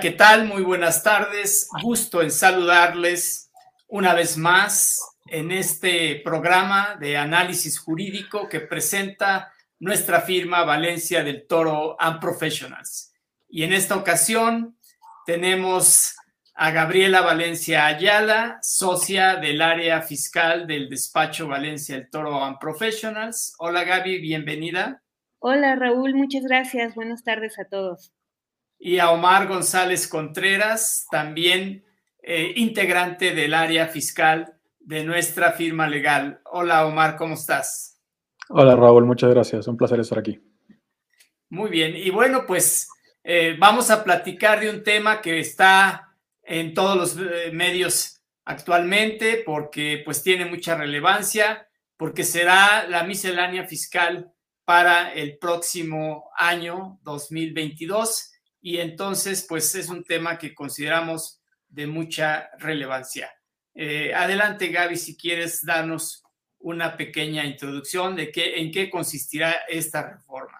¿qué tal? Muy buenas tardes. Gusto en saludarles una vez más en este programa de análisis jurídico que presenta nuestra firma Valencia del Toro and Professionals. Y en esta ocasión tenemos a Gabriela Valencia Ayala, socia del área fiscal del despacho Valencia del Toro and Professionals. Hola Gaby, bienvenida. Hola Raúl, muchas gracias. Buenas tardes a todos. Y a Omar González Contreras, también eh, integrante del área fiscal de nuestra firma legal. Hola Omar, ¿cómo estás? Hola Raúl, muchas gracias. Un placer estar aquí. Muy bien. Y bueno, pues eh, vamos a platicar de un tema que está en todos los eh, medios actualmente porque pues tiene mucha relevancia, porque será la miscelánea fiscal para el próximo año 2022 y entonces pues es un tema que consideramos de mucha relevancia. Eh, adelante Gaby, si quieres darnos una pequeña introducción de qué, en qué consistirá esta reforma.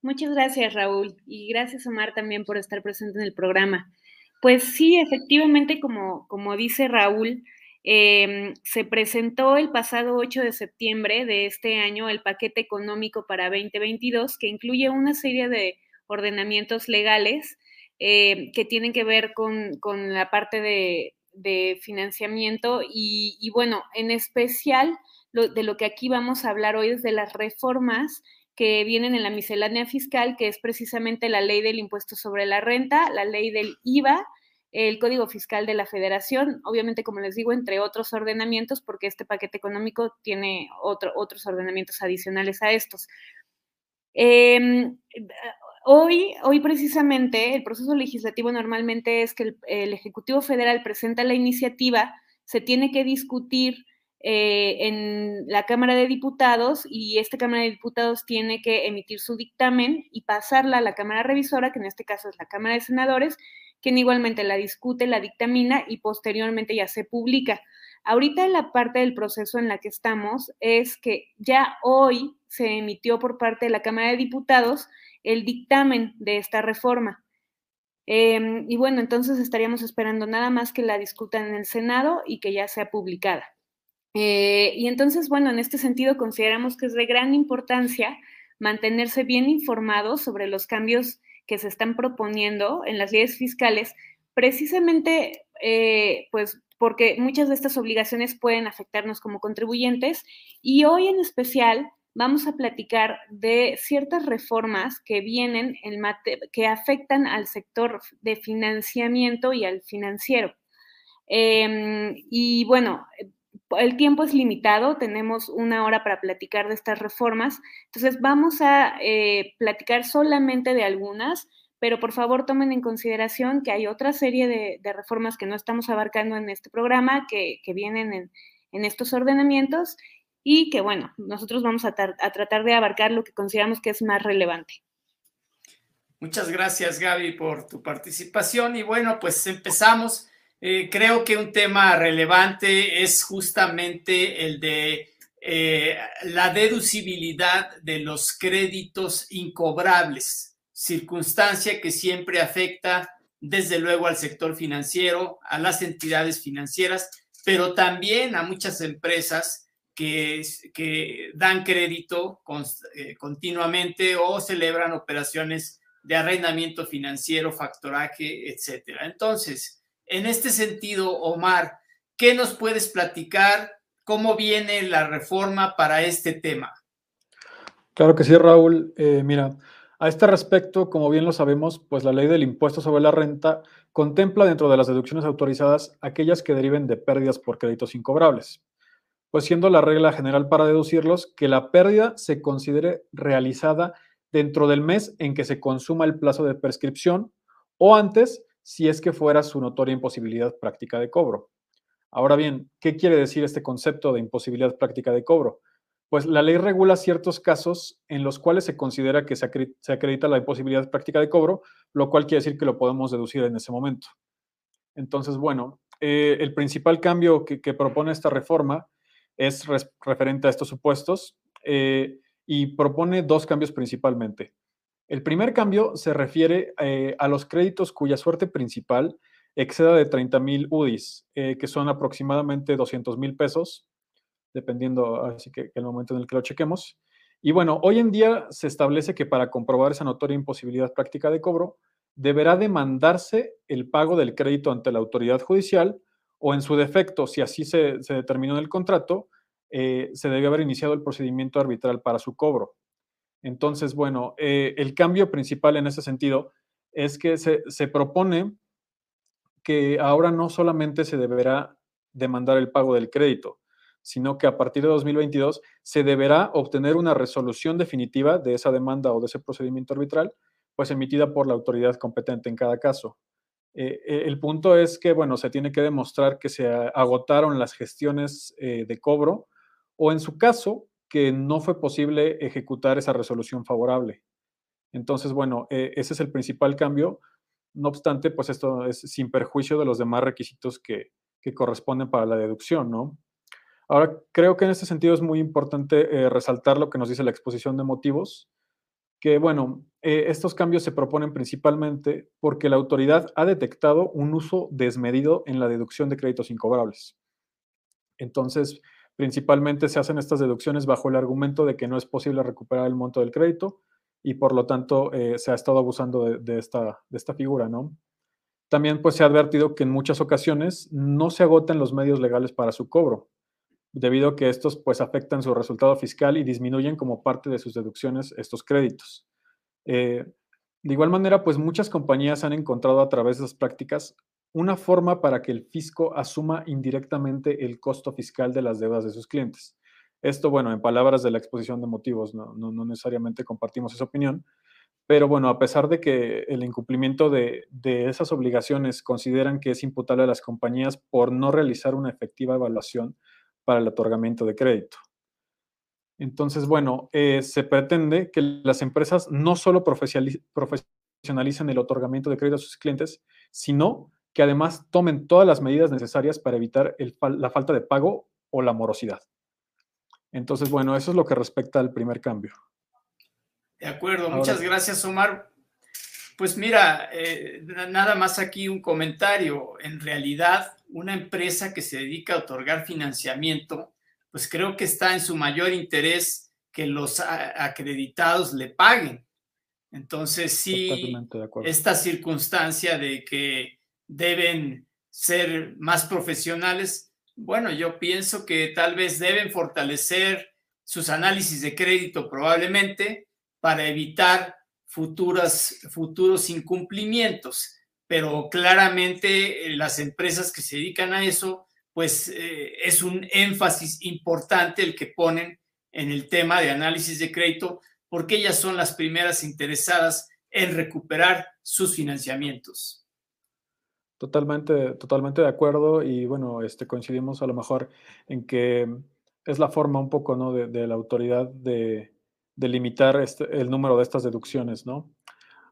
Muchas gracias Raúl y gracias Omar también por estar presente en el programa. Pues sí, efectivamente, como, como dice Raúl, Em, se presentó el pasado 8 de septiembre de este año el paquete económico para 2022, que incluye una serie de ordenamientos legales eh, que tienen que ver con, la parte de, financiamiento y, bueno, en especial de lo que aquí vamos a hablar hoy es de las reformas que vienen en la miscelánea fiscal, que es precisamente la ley del impuesto sobre la renta, la ley del IVA, el Código Fiscal de la Federación, obviamente, como les digo, entre otros ordenamientos, porque este paquete económico tiene otros ordenamientos adicionales a estos. Em, hoy, hoy precisamente, el proceso legislativo normalmente es que el, Ejecutivo Federal presenta la iniciativa, se tiene que discutir eh, en la Cámara de Diputados y esta Cámara de Diputados tiene que emitir su dictamen y pasarla a la Cámara Revisora, que en este caso es la Cámara de Senadores, quien igualmente la discute, la dictamina y posteriormente ya se publica. Ahorita la parte del proceso en la que estamos es que ya hoy se emitió por parte de la Cámara de Diputados el dictamen de esta reforma. Em, y bueno, entonces estaríamos esperando nada más que la discutan en el Senado y que ya sea publicada. Eh, y entonces, bueno, en este sentido consideramos que es de gran importancia mantenerse bien informados sobre los cambios que se están proponiendo en las leyes fiscales, precisamente eh, pues porque muchas de estas obligaciones pueden afectarnos como contribuyentes y hoy en especial vamos a platicar de ciertas reformas que vienen en que afectan al sector de financiamiento y al financiero. Em, y bueno, el tiempo es limitado, tenemos una hora para platicar de estas reformas, entonces vamos a eh, platicar solamente de algunas, pero por favor tomen en consideración que hay otra serie de, reformas que no estamos abarcando en este programa, que, vienen en, estos ordenamientos y que bueno, nosotros vamos a, tratar de abarcar lo que consideramos que es más relevante. Muchas gracias Gaby por tu participación y bueno, pues empezamos. Eh, creo que un tema relevante es justamente el de eh, la deducibilidad de los créditos incobrables, circunstancia que siempre afecta desde luego al sector financiero, a las entidades financieras, pero también a muchas empresas que, dan crédito eh, continuamente o celebran operaciones de arrendamiento financiero, factoraje, etcétera. Entonces, en este sentido, Omar, ¿qué nos puedes platicar? ¿Cómo viene la reforma para este tema? Claro que sí, Raúl. Eh, mira, a este respecto, como bien lo sabemos, pues la ley del impuesto sobre la renta contempla dentro de las deducciones autorizadas aquellas que deriven de pérdidas por créditos incobrables, pues siendo la regla general para deducirlos que la pérdida se considere realizada dentro del mes en que se consuma el plazo de prescripción o antes si es que fuera su notoria imposibilidad práctica de cobro. Ahora bien, ¿qué quiere decir este concepto de imposibilidad práctica de cobro? Pues la ley regula ciertos casos en los cuales se considera que se acredita la imposibilidad práctica de cobro, lo cual quiere decir que lo podemos deducir en ese momento. Entonces, bueno, eh, el principal cambio que, propone esta reforma es referente a estos supuestos eh, y propone dos cambios principalmente. El primer cambio se refiere eh, a los créditos cuya suerte principal exceda de 30 mil UDIs, eh, que son aproximadamente 200 mil pesos, dependiendo, así que, el momento en el que lo chequemos. Y bueno, hoy en día se establece que para comprobar esa notoria imposibilidad práctica de cobro, deberá demandarse el pago del crédito ante la autoridad judicial o en su defecto, si así se, determinó en el contrato, eh, se debe haber iniciado el procedimiento arbitral para su cobro. Entonces, bueno, eh, el cambio principal en ese sentido es que se, se propone que ahora no solamente se deberá demandar el pago del crédito, sino que a partir de 2022 se deberá obtener una resolución definitiva de esa demanda o de ese procedimiento arbitral, pues emitida por la autoridad competente en cada caso. Eh, eh, el punto es que, bueno, se tiene que demostrar que se agotaron las gestiones eh, de cobro o en su caso, que no fue posible ejecutar esa resolución favorable. Entonces, bueno, ese es el principal cambio no obstante, pues esto es sin perjuicio de los demás requisitos que, corresponden para la deducción, ¿no? Ahora, creo que en este sentido es muy importante resaltar lo que nos dice la exposición de motivos, que bueno, eh, estos cambios se proponen principalmente porque la autoridad ha detectado un uso desmedido en la deducción de créditos incobrables. Entonces, principalmente se hacen estas deducciones bajo el argumento de que no es posible recuperar el monto del crédito y por lo tanto eh, se ha estado abusando de, esta, de esta figura, ¿no? También pues se ha advertido que en muchas ocasiones no se agotan los medios legales para su cobro, debido a que estos pues afectan su resultado fiscal y disminuyen como parte de sus deducciones estos créditos. Eh, de igual manera, pues muchas compañías han encontrado a través de esas prácticas una forma para que el fisco asuma indirectamente el costo fiscal de las deudas de sus clientes. Esto, bueno, en palabras de la exposición de motivos, no, necesariamente compartimos esa opinión, pero bueno, a pesar de que el incumplimiento de, esas obligaciones consideran que es imputable a las compañías por no realizar una efectiva evaluación para el otorgamiento de crédito. Entonces, bueno, eh, se pretende que las empresas no solo profesionalicen el otorgamiento de crédito a sus clientes, sino que además tomen todas las medidas necesarias para evitar la falta de pago o la morosidad. Entonces, bueno, eso es lo que respecta al primer cambio. De acuerdo, muchas gracias, Omar. Pues mira, eh, nada más aquí un comentario. En realidad, una empresa que se dedica a otorgar financiamiento, pues creo que está en su mayor interés que los acreditados le paguen. Entonces, sí, esta circunstancia de que deben ser más profesionales, bueno, yo pienso que tal vez deben fortalecer sus análisis de crédito probablemente para evitar futuras, futuros incumplimientos, pero claramente eh, las empresas que se dedican a eso, pues eh, es un énfasis importante el que ponen en el tema de análisis de crédito, porque ellas son las primeras interesadas en recuperar sus financiamientos. Totalmente, totalmente de acuerdo y bueno, este, coincidimos a lo mejor en que es la forma un poco, ¿no? De, la autoridad de, limitar este, el número de estas deducciones, ¿no?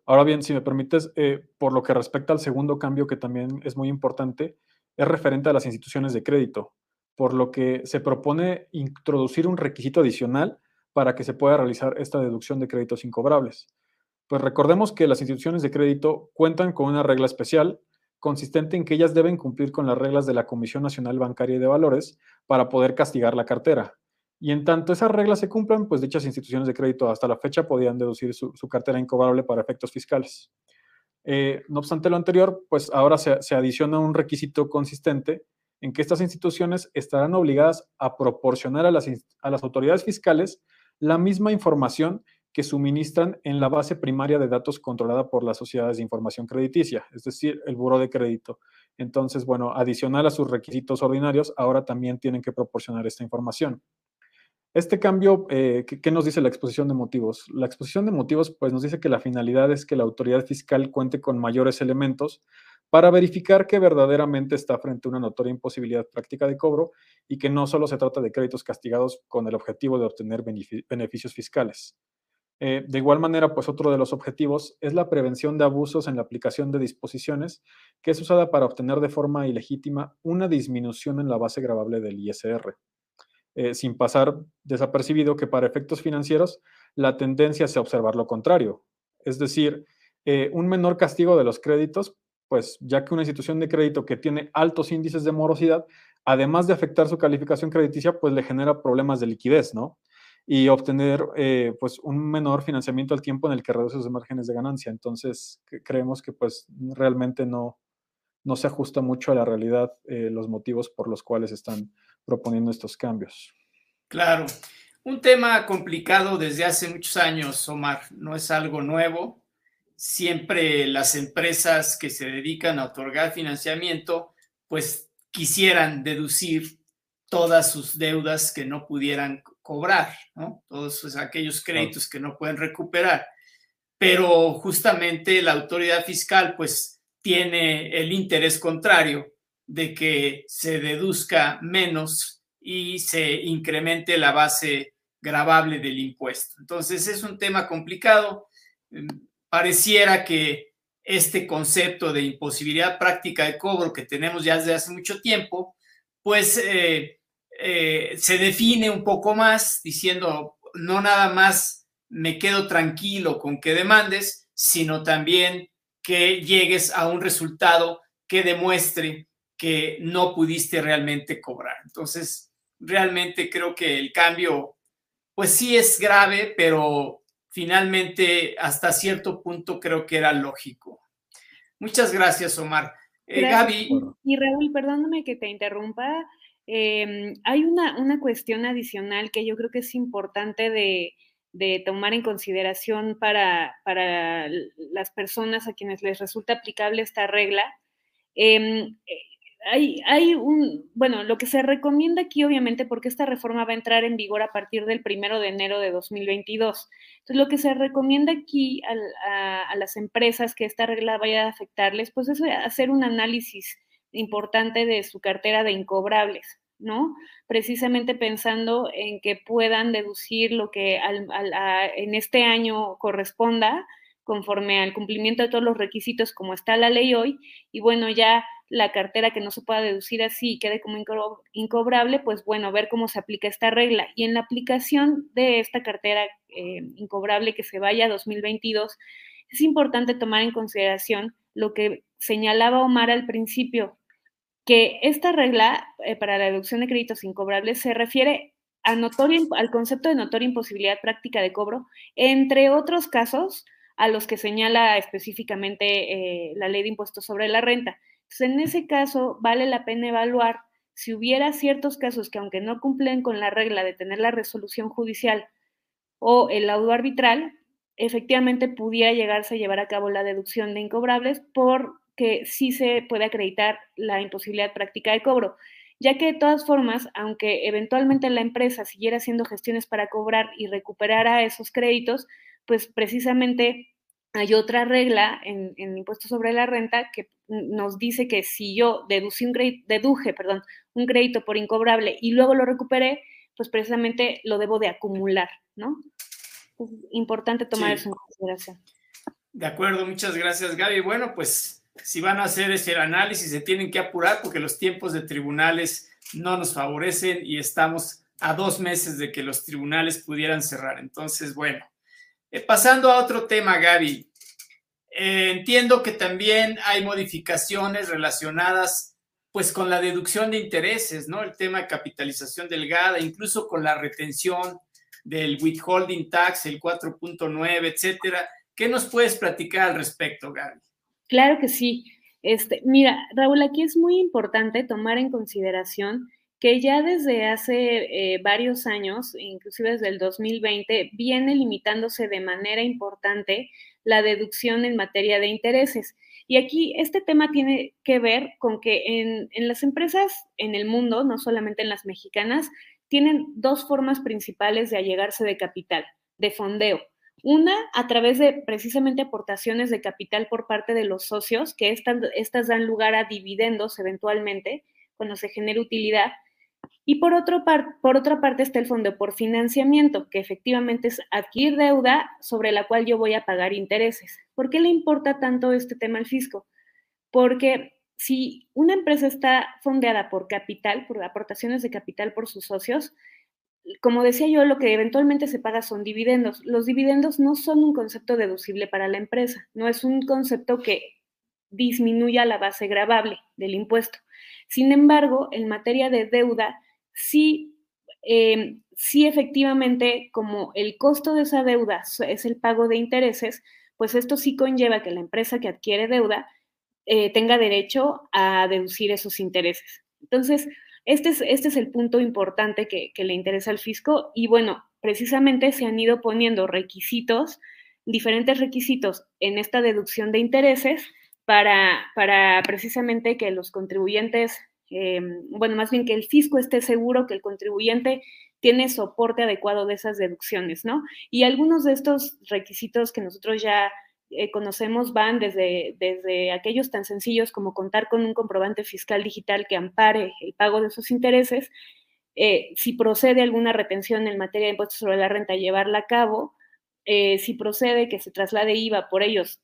Ahora bien, si me permites, eh, por lo que respecta al segundo cambio que también es muy importante, es referente a las instituciones de crédito, por lo que se propone introducir un requisito adicional para que se pueda realizar esta deducción de créditos incobrables. Pues recordemos que las instituciones de crédito cuentan con una regla especial consistente en que ellas deben cumplir con las reglas de la Comisión Nacional Bancaria y de Valores para poder castigar la cartera. Y en tanto esas reglas se cumplan, pues dichas instituciones de crédito hasta la fecha podían deducir su, cartera incobrable para efectos fiscales. Eh, no obstante lo anterior, pues ahora se, se adiciona un requisito consistente en que estas instituciones estarán obligadas a proporcionar a las, a las autoridades fiscales la misma información que suministran en la base primaria de datos controlada por las sociedades de información crediticia, es decir, el buro de crédito. Entonces, bueno, adicional a sus requisitos ordinarios, ahora también tienen que proporcionar esta información. Este cambio, eh, ¿qué, nos dice la exposición de motivos? La exposición de motivos, pues nos dice que la finalidad es que la autoridad fiscal cuente con mayores elementos para verificar que verdaderamente está frente a una notoria imposibilidad práctica de cobro y que no solo se trata de créditos castigados con el objetivo de obtener beneficios fiscales. Eh, de igual manera, pues otro de los objetivos es la prevención de abusos en la aplicación de disposiciones, que es usada para obtener de forma ilegítima una disminución en la base gravable del ISR, eh, sin pasar desapercibido que para efectos financieros la tendencia es a observar lo contrario, es decir, eh, un menor castigo de los créditos, pues ya que una institución de crédito que tiene altos índices de morosidad, además de afectar su calificación crediticia, pues le genera problemas de liquidez, ¿no? Y obtener eh, pues un menor financiamiento al tiempo en el que reduce sus márgenes de ganancia. Entonces, creemos que pues realmente no, no se ajusta mucho a la realidad los motivos por los cuales están proponiendo estos cambios. Claro, un tema complicado desde hace muchos años, Omar, no es algo nuevo. Siempre las empresas que se dedican a otorgar financiamiento, pues quisieran deducir todas sus deudas que no pudieran cobrar, ¿no? Todos aquellos créditos que no pueden recuperar. Pero justamente la autoridad fiscal, pues, tiene el interés contrario de que se deduzca menos y se incremente la base gravable del impuesto. Entonces es un tema complicado. Mm, pareciera que este concepto de imposibilidad práctica de cobro que tenemos ya desde hace mucho tiempo, pues eh, eh, se define un poco más diciendo no nada más me quedo tranquilo con que demandes, sino también que llegues a un resultado que demuestre que no pudiste realmente cobrar. Entonces, realmente creo que el cambio, pues sí es grave, pero finalmente hasta cierto punto creo que era lógico. Muchas gracias, Omar. Eh, Gaby. Y Raúl, perdóname que te interrumpa. Em, hay una, una cuestión adicional que yo creo que es importante de, de tomar en consideración para, para, las personas a quienes les resulta aplicable esta regla. Em, eh, hay, un, bueno, lo que se recomienda aquí, obviamente, porque esta reforma va a entrar en vigor a partir del primero de enero de 2022. Entonces, lo que se recomienda aquí a, a las empresas que esta regla vaya a afectarles, pues es hacer un análisis importante de su cartera de incobrables. ¿no? Precisamente pensando en que puedan deducir lo que en este año corresponda conforme al cumplimiento de todos los requisitos como está la ley hoy, y bueno, ya la cartera que no se pueda deducir así y quede como incobrable, pues bueno, ver cómo se aplica esta regla. Y en la aplicación de esta cartera eh, incobrable que se vaya a 2022, es importante tomar en consideración lo que señalaba Omar al principio, que esta regla eh, para la deducción de créditos incobrables se refiere a al concepto de notoria imposibilidad práctica de cobro, entre otros casos a los que señala específicamente eh, la ley de impuestos sobre la renta. Entonces, en ese caso, vale la pena evaluar si hubiera ciertos casos que, aunque no cumplen con la regla de tener la resolución judicial o el laudo arbitral, efectivamente pudiera llegarse a llevar a cabo la deducción de incobrables por que sí se puede acreditar la imposibilidad práctica de cobro, ya que de todas formas, aunque eventualmente la empresa siguiera haciendo gestiones para cobrar y recuperar esos créditos, pues precisamente hay otra regla en, en impuestos sobre la renta que nos dice que si yo deducí un deduje perdón, un crédito por incobrable y luego lo recuperé, pues precisamente lo debo de acumular, ¿no? Es importante tomar eso en consideración. De acuerdo, muchas gracias Gaby. Bueno, pues si van a hacer ese análisis, se tienen que apurar porque los tiempos de tribunales no nos favorecen y estamos a dos meses de que los tribunales pudieran cerrar. Entonces, bueno, eh, pasando a otro tema, Gaby. Eh, entiendo que también hay modificaciones relacionadas pues con la deducción de intereses, ¿no? El tema de capitalización delgada, incluso con la retención del withholding tax, el 4.9, etcétera. ¿Qué nos puedes platicar al respecto, Gaby? Claro que sí. Este, mira, Raúl, aquí es muy importante tomar en consideración que ya desde hace eh, varios años, inclusive desde el 2020, viene limitándose de manera importante la deducción en materia de intereses. Y aquí este tema tiene que ver con que en, en las empresas en el mundo, no solamente en las mexicanas, tienen dos formas principales de allegarse de capital, de fondeo. Una, a través de precisamente aportaciones de capital por parte de los socios, que estas, estas dan lugar a dividendos eventualmente cuando se genera utilidad. Y por, otro por otra parte está el fondo por financiamiento, que efectivamente es adquirir deuda sobre la cual yo voy a pagar intereses. ¿Por qué le importa tanto este tema al fisco? Porque si una empresa está fondeada por capital, por aportaciones de capital por sus socios, como decía yo, lo que eventualmente se paga son dividendos. Los dividendos no son un concepto deducible para la empresa, no es un concepto que disminuya la base gravable del impuesto. Sin embargo, en materia de deuda, sí, em, sí efectivamente, como el costo de esa deuda es el pago de intereses, pues esto sí conlleva que la empresa que adquiere deuda eh, tenga derecho a deducir esos intereses. Entonces, este es, este es el punto importante que, le interesa al fisco y bueno, precisamente se han ido poniendo requisitos, diferentes requisitos en esta deducción de intereses para, para precisamente que los contribuyentes, eh, bueno, más bien que el fisco esté seguro que el contribuyente tiene soporte adecuado de esas deducciones, ¿no? Y algunos de estos requisitos que nosotros ya eh, conocemos van desde, desde aquellos tan sencillos como contar con un comprobante fiscal digital que ampare el pago de sus intereses, eh, si procede alguna retención en materia de impuestos sobre la renta, llevarla a cabo, si procede que se traslade IVA por ellos,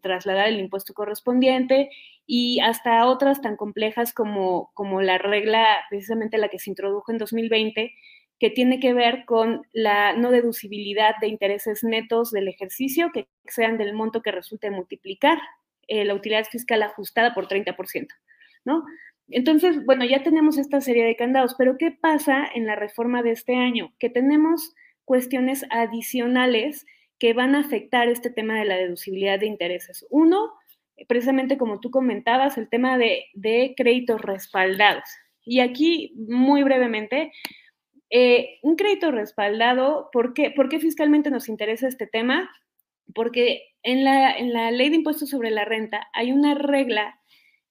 trasladar el impuesto correspondiente y hasta otras tan complejas como, como la regla, precisamente la que se introdujo en 2020, que tiene que ver con la no deducibilidad de intereses netos del ejercicio que sean del monto que resulte multiplicar eh, la utilidad fiscal ajustada por 30%, ¿no? Entonces, bueno, ya tenemos esta serie de candados, pero ¿qué pasa en la reforma de este año? Que tenemos cuestiones adicionales que van a afectar este tema de la deducibilidad de intereses. Uno, precisamente como tú comentabas, el tema de, créditos respaldados. Y aquí, muy brevemente, eh, un crédito respaldado, ¿por qué? ¿por qué fiscalmente nos interesa este tema? Porque en la, en la ley de impuestos sobre la renta hay una regla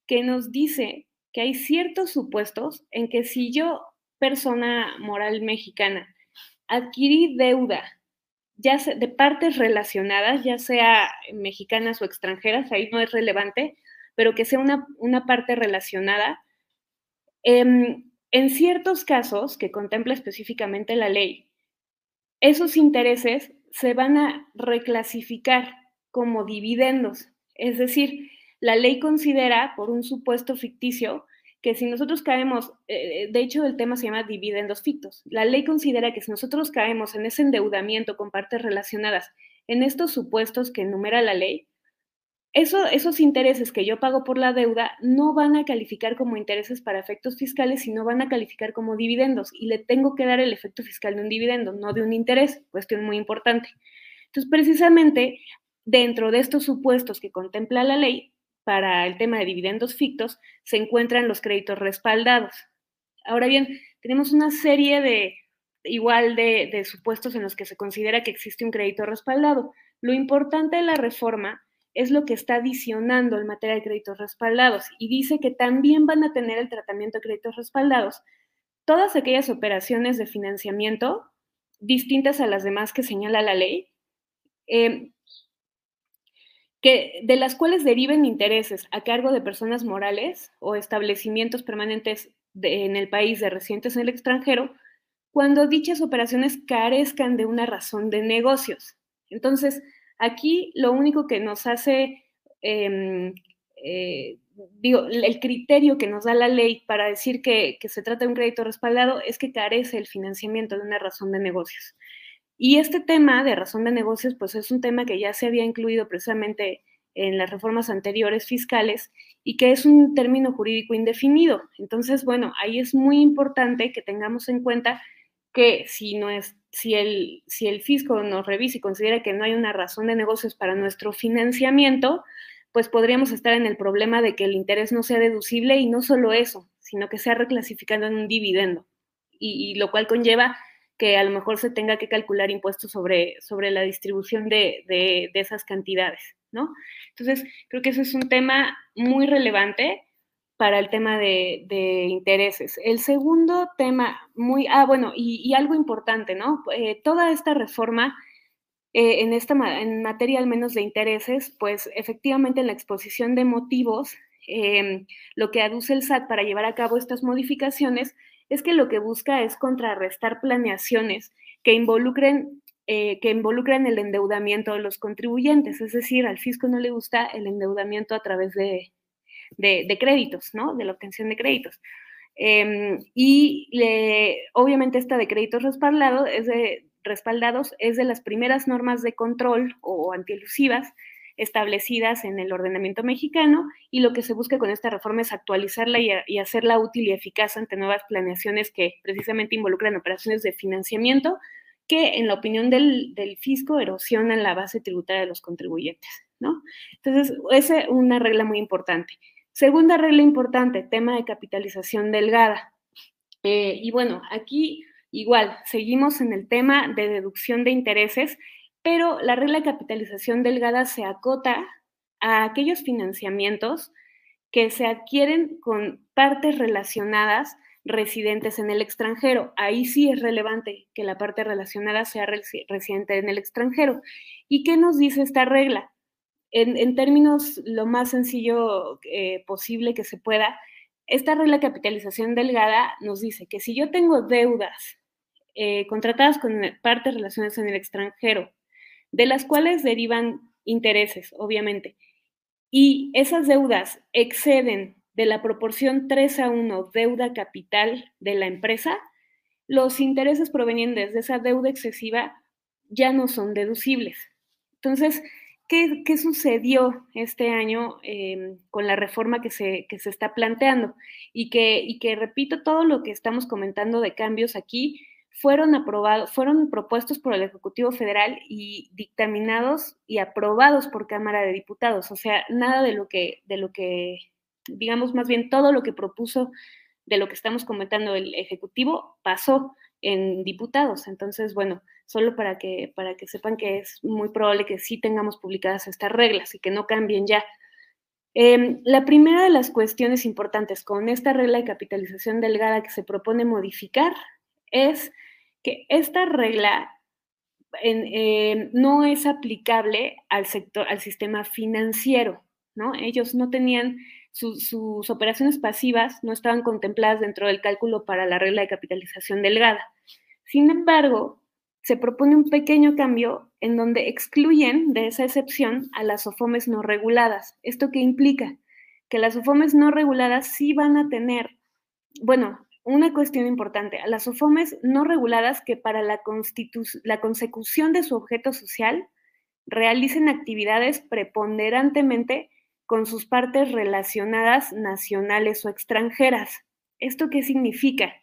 que nos dice que hay ciertos supuestos en que si yo, persona moral mexicana, adquirí deuda ya de partes relacionadas, ya sea mexicanas o extranjeras, ahí no es relevante, pero que sea una, una parte relacionada, eh, en ciertos casos que contempla específicamente la ley, esos intereses se van a reclasificar como dividendos. Es decir, la ley considera, por un supuesto ficticio, que si nosotros caemos, eh, de hecho el tema se llama dividendos fictos, la ley considera que si nosotros caemos en ese endeudamiento con partes relacionadas en estos supuestos que enumera la ley, esos intereses que yo pago por la deuda no van a calificar como intereses para efectos fiscales, sino van a calificar como dividendos y le tengo que dar el efecto fiscal de un dividendo, no de un interés, cuestión muy importante. Entonces, precisamente dentro de estos supuestos que contempla la ley para el tema de dividendos fictos, se encuentran los créditos respaldados. Ahora bien, tenemos una serie de igual de, supuestos en los que se considera que existe un crédito respaldado. Lo importante de la reforma es lo que está adicionando en materia de créditos respaldados y dice que también van a tener el tratamiento de créditos respaldados todas aquellas operaciones de financiamiento distintas a las demás que señala la ley, em, que, de las cuales deriven intereses a cargo de personas morales o establecimientos permanentes en el país de residentes en el extranjero, cuando dichas operaciones carezcan de una razón de negocios. Entonces, Aquí lo único que nos hace, em, eh, digo, el criterio que nos da la ley para decir que, se trata de un crédito respaldado es que carece el financiamiento de una razón de negocios. Y este tema de razón de negocios, pues es un tema que ya se había incluido precisamente en las reformas anteriores fiscales y que es un término jurídico indefinido. Entonces, bueno, ahí es muy importante que tengamos en cuenta que si no es si el, si el fisco nos revisa y considera que no hay una razón de negocios para nuestro financiamiento, pues podríamos estar en el problema de que el interés no sea deducible y no solo eso, sino que sea reclasificado en un dividendo, y, lo cual conlleva que a lo mejor se tenga que calcular impuestos sobre, sobre la distribución de, de, esas cantidades, ¿no? Entonces, creo que eso es un tema muy relevante para el tema de, intereses. El segundo tema, muy, ah, bueno, y, algo importante, ¿no? Eh, toda esta reforma eh, en, esta, en materia al menos de intereses, pues efectivamente en la exposición de motivos, em, lo que aduce el SAT para llevar a cabo estas modificaciones es que lo que busca es contrarrestar planeaciones que involucren eh, que involucren el endeudamiento de los contribuyentes, es decir, al fisco no le gusta el endeudamiento a través de, de, créditos, ¿no? De la obtención de créditos. Em, y obviamente esta de créditos respaldados es de, respaldados es de las primeras normas de control o antielusivas establecidas en el ordenamiento mexicano y lo que se busca con esta reforma es actualizarla y, hacerla útil y eficaz ante nuevas planeaciones que precisamente involucran operaciones de financiamiento que en la opinión del, del fisco erosionan la base tributaria de los contribuyentes, ¿no? Entonces, esa es una regla muy importante. Segunda regla importante, tema de capitalización delgada. Eh, y bueno, aquí igual, seguimos en el tema de deducción de intereses, pero la regla de capitalización delgada se acota a aquellos financiamientos que se adquieren con partes relacionadas residentes en el extranjero. Ahí sí es relevante que la parte relacionada sea residente en el extranjero. ¿Y qué nos dice esta regla? en, términos lo más sencillo eh, posible que se pueda, esta regla de capitalización delgada nos dice que si yo tengo deudas eh, contratadas con partes relacionadas en el extranjero, de las cuales derivan intereses, obviamente, y esas deudas exceden de la proporción 3 a 1 deuda capital de la empresa, los intereses provenientes de esa deuda excesiva ya no son deducibles. Entonces, ¿Qué, sucedió este año em, con la reforma que se, se está planteando? Y que, y que, repito, todo lo que estamos comentando de cambios aquí fueron aprobados, fueron propuestos por el Ejecutivo Federal y dictaminados y aprobados por Cámara de Diputados. O sea, nada de lo que, de lo que, digamos, más bien todo lo que propuso de lo que estamos comentando el Ejecutivo pasó en diputados. Entonces, bueno, solo para que, para que sepan que es muy probable que sí tengamos publicadas estas reglas y que no cambien ya. Em, la primera de las cuestiones importantes con esta regla de capitalización delgada que se propone modificar es que esta regla em, no es aplicable al sector, al sistema financiero, ¿no? Ellos no tenían sus operaciones pasivas no estaban contempladas dentro del cálculo para la regla de capitalización delgada. Sin embargo, se propone un pequeño cambio en donde excluyen de esa excepción a las OFOMES no reguladas. ¿Esto qué implica? Que las OFOMES no reguladas sí van a tener, bueno, una cuestión importante, a las OFOMES no reguladas que para la, la consecución de su objeto social realicen actividades preponderantemente con sus partes relacionadas nacionales o extranjeras. ¿Esto qué significa?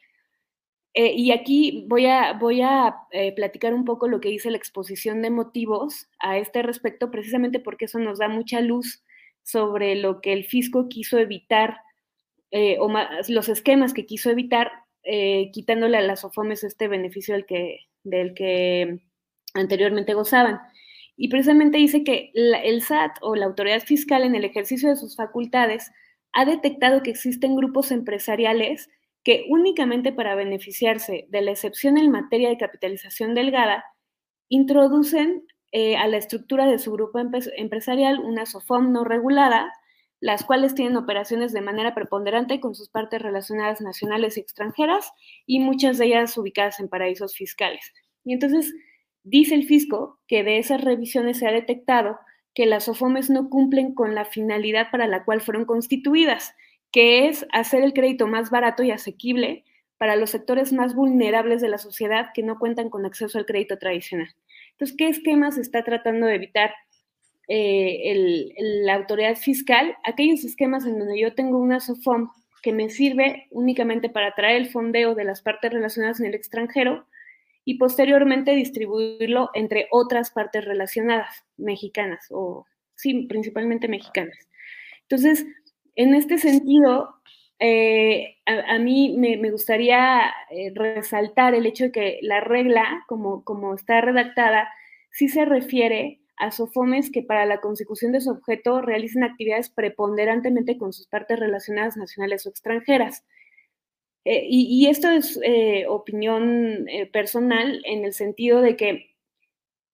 Eh, y aquí voy a, voy a eh, platicar un poco lo que dice la exposición de motivos a este respecto, precisamente porque eso nos da mucha luz sobre lo que el fisco quiso evitar, eh, o los esquemas que quiso evitar, quitándole a las OFOMES este beneficio del que, del que anteriormente gozaban. Y precisamente dice que el SAT o la autoridad fiscal en el ejercicio de sus facultades ha detectado que existen grupos empresariales que únicamente para beneficiarse de la excepción en materia de capitalización delgada, introducen eh, a la estructura de su grupo empresarial una SOFOM no regulada, las cuales tienen operaciones de manera preponderante con sus partes relacionadas nacionales y extranjeras y muchas de ellas ubicadas en paraísos fiscales. Y entonces, Dice el fisco que de esas revisiones se ha detectado que las OFOMES no cumplen con la finalidad para la cual fueron constituidas, que es hacer el crédito más barato y asequible para los sectores más vulnerables de la sociedad que no cuentan con acceso al crédito tradicional. Entonces, ¿qué esquemas está tratando de evitar eh, la autoridad fiscal? Aquellos esquemas en donde yo tengo una SOFOM que me sirve únicamente para traer el fondeo de las partes relacionadas en el extranjero, y posteriormente distribuirlo entre otras partes relacionadas, mexicanas, o sí, principalmente mexicanas. Entonces, en este sentido, eh, a, mí me, gustaría eh, resaltar el hecho de que la regla, como, como está redactada, sí se refiere a SOFOMES que para la consecución de su objeto realicen actividades preponderantemente con sus partes relacionadas nacionales o extranjeras. Eh, y, esto es eh, opinión eh, personal en el sentido de que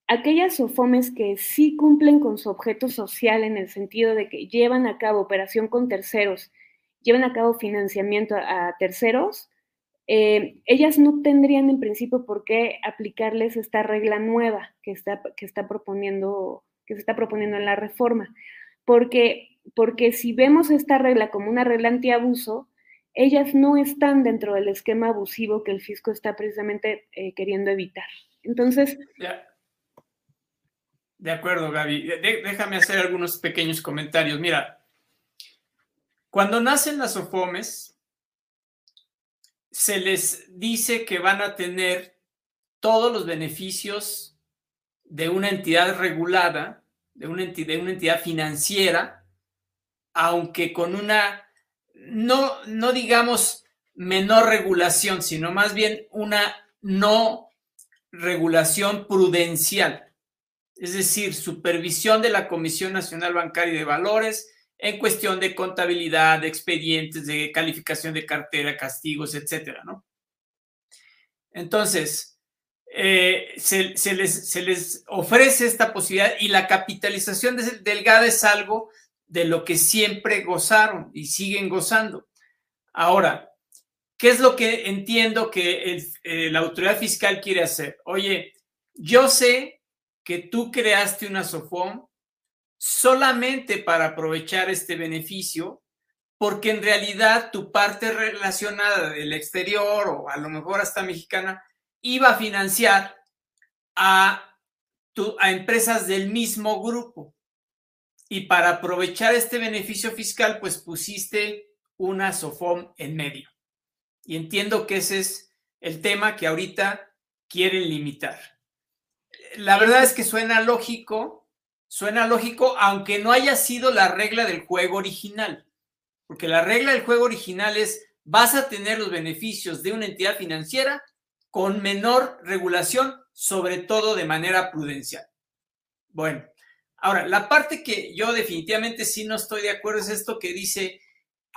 aquellas SOFOMES que sí cumplen con su objeto social en el sentido de que llevan a cabo operación con terceros, llevan a cabo financiamiento a, terceros, ellas no tendrían en principio por qué aplicarles esta regla nueva que está, que está proponiendo, que se está proponiendo en la reforma. Porque, porque si vemos esta regla como una regla antiabuso, ellas no están dentro del esquema abusivo que el fisco está precisamente eh, queriendo evitar. Entonces... De acuerdo, Gaby. déjame hacer algunos pequeños comentarios. Mira, cuando nacen las OFOMES, se les dice que van a tener todos los beneficios de una entidad regulada, de una entidad, de una entidad financiera, aunque con una, no, no digamos menor regulación, sino más bien una no regulación prudencial, es decir, supervisión de la Comisión Nacional Bancaria de Valores en cuestión de contabilidad, de expedientes, de calificación de cartera, castigos, etcétera, ¿no? Entonces, eh, se, les, ofrece esta posibilidad y la capitalización delgada es algo de lo que siempre gozaron y siguen gozando. Ahora, ¿qué es lo que entiendo que eh, la autoridad fiscal quiere hacer? Oye, yo sé que tú creaste una SOFOM solamente para aprovechar este beneficio, porque en realidad tu parte relacionada del exterior o a lo mejor hasta mexicana iba a financiar a, a empresas del mismo grupo. Y para aprovechar este beneficio fiscal, pues pusiste una SOFOM en medio. Y entiendo que ese es el tema que ahorita quieren limitar. La verdad es que suena lógico, suena lógico, aunque no haya sido la regla del juego original. Porque la regla del juego original es, vas a tener los beneficios de una entidad financiera con menor regulación, sobre todo de manera prudencial. Bueno, ahora, la parte que yo definitivamente sí no estoy de acuerdo es esto que dice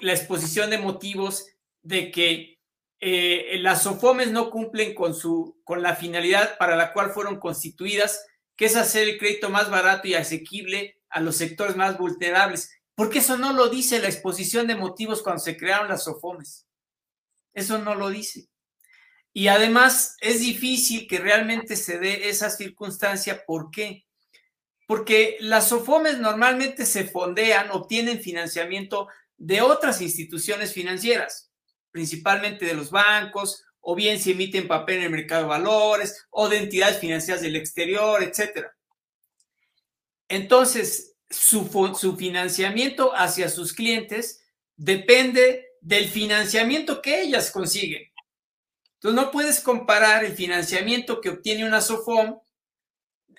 la exposición de motivos de que eh, las SOFOMES no cumplen con, su, con la finalidad para la cual fueron constituidas, que es hacer el crédito más barato y asequible a los sectores más vulnerables. Porque eso no lo dice la exposición de motivos cuando se crearon las SOFOMES. Eso no lo dice. Y además es difícil que realmente se dé esa circunstancia. ¿Por qué? Porque las SOFOMES normalmente se fondean, obtienen financiamiento de otras instituciones financieras, principalmente de los bancos, o bien se emiten papel en el mercado de valores, o de entidades financieras del exterior, etc. Entonces, su, su financiamiento hacia sus clientes depende del financiamiento que ellas consiguen. Entonces, no puedes comparar el financiamiento que obtiene una SOFOM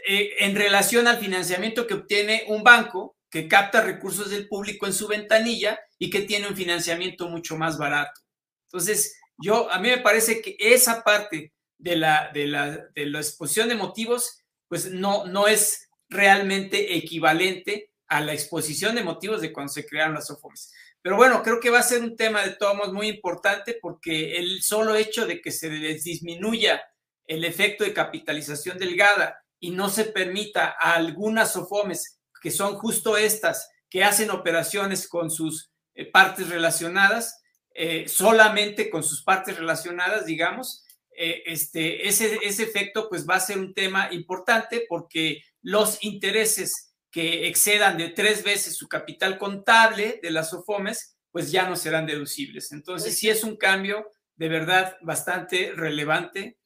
eh, en relación al financiamiento que obtiene un banco que capta recursos del público en su ventanilla y que tiene un financiamiento mucho más barato. Entonces, yo, a mí me parece que esa parte de la, de la, de la exposición de motivos, pues no, no es realmente equivalente a la exposición de motivos de cuando se crearon las SOFOMs. Pero bueno, creo que va a ser un tema de todos muy importante porque el solo hecho de que se les disminuya el efecto de capitalización delgada y no se permita a algunas SOFOMES, que son justo estas, que hacen operaciones con sus eh, partes relacionadas, eh, solamente con sus partes relacionadas, digamos, eh, este, ese, ese efecto pues va a ser un tema importante porque los intereses que excedan de tres veces su capital contable de las OFOMES, pues ya no serán deducibles. Entonces, sí es un cambio de verdad bastante relevante,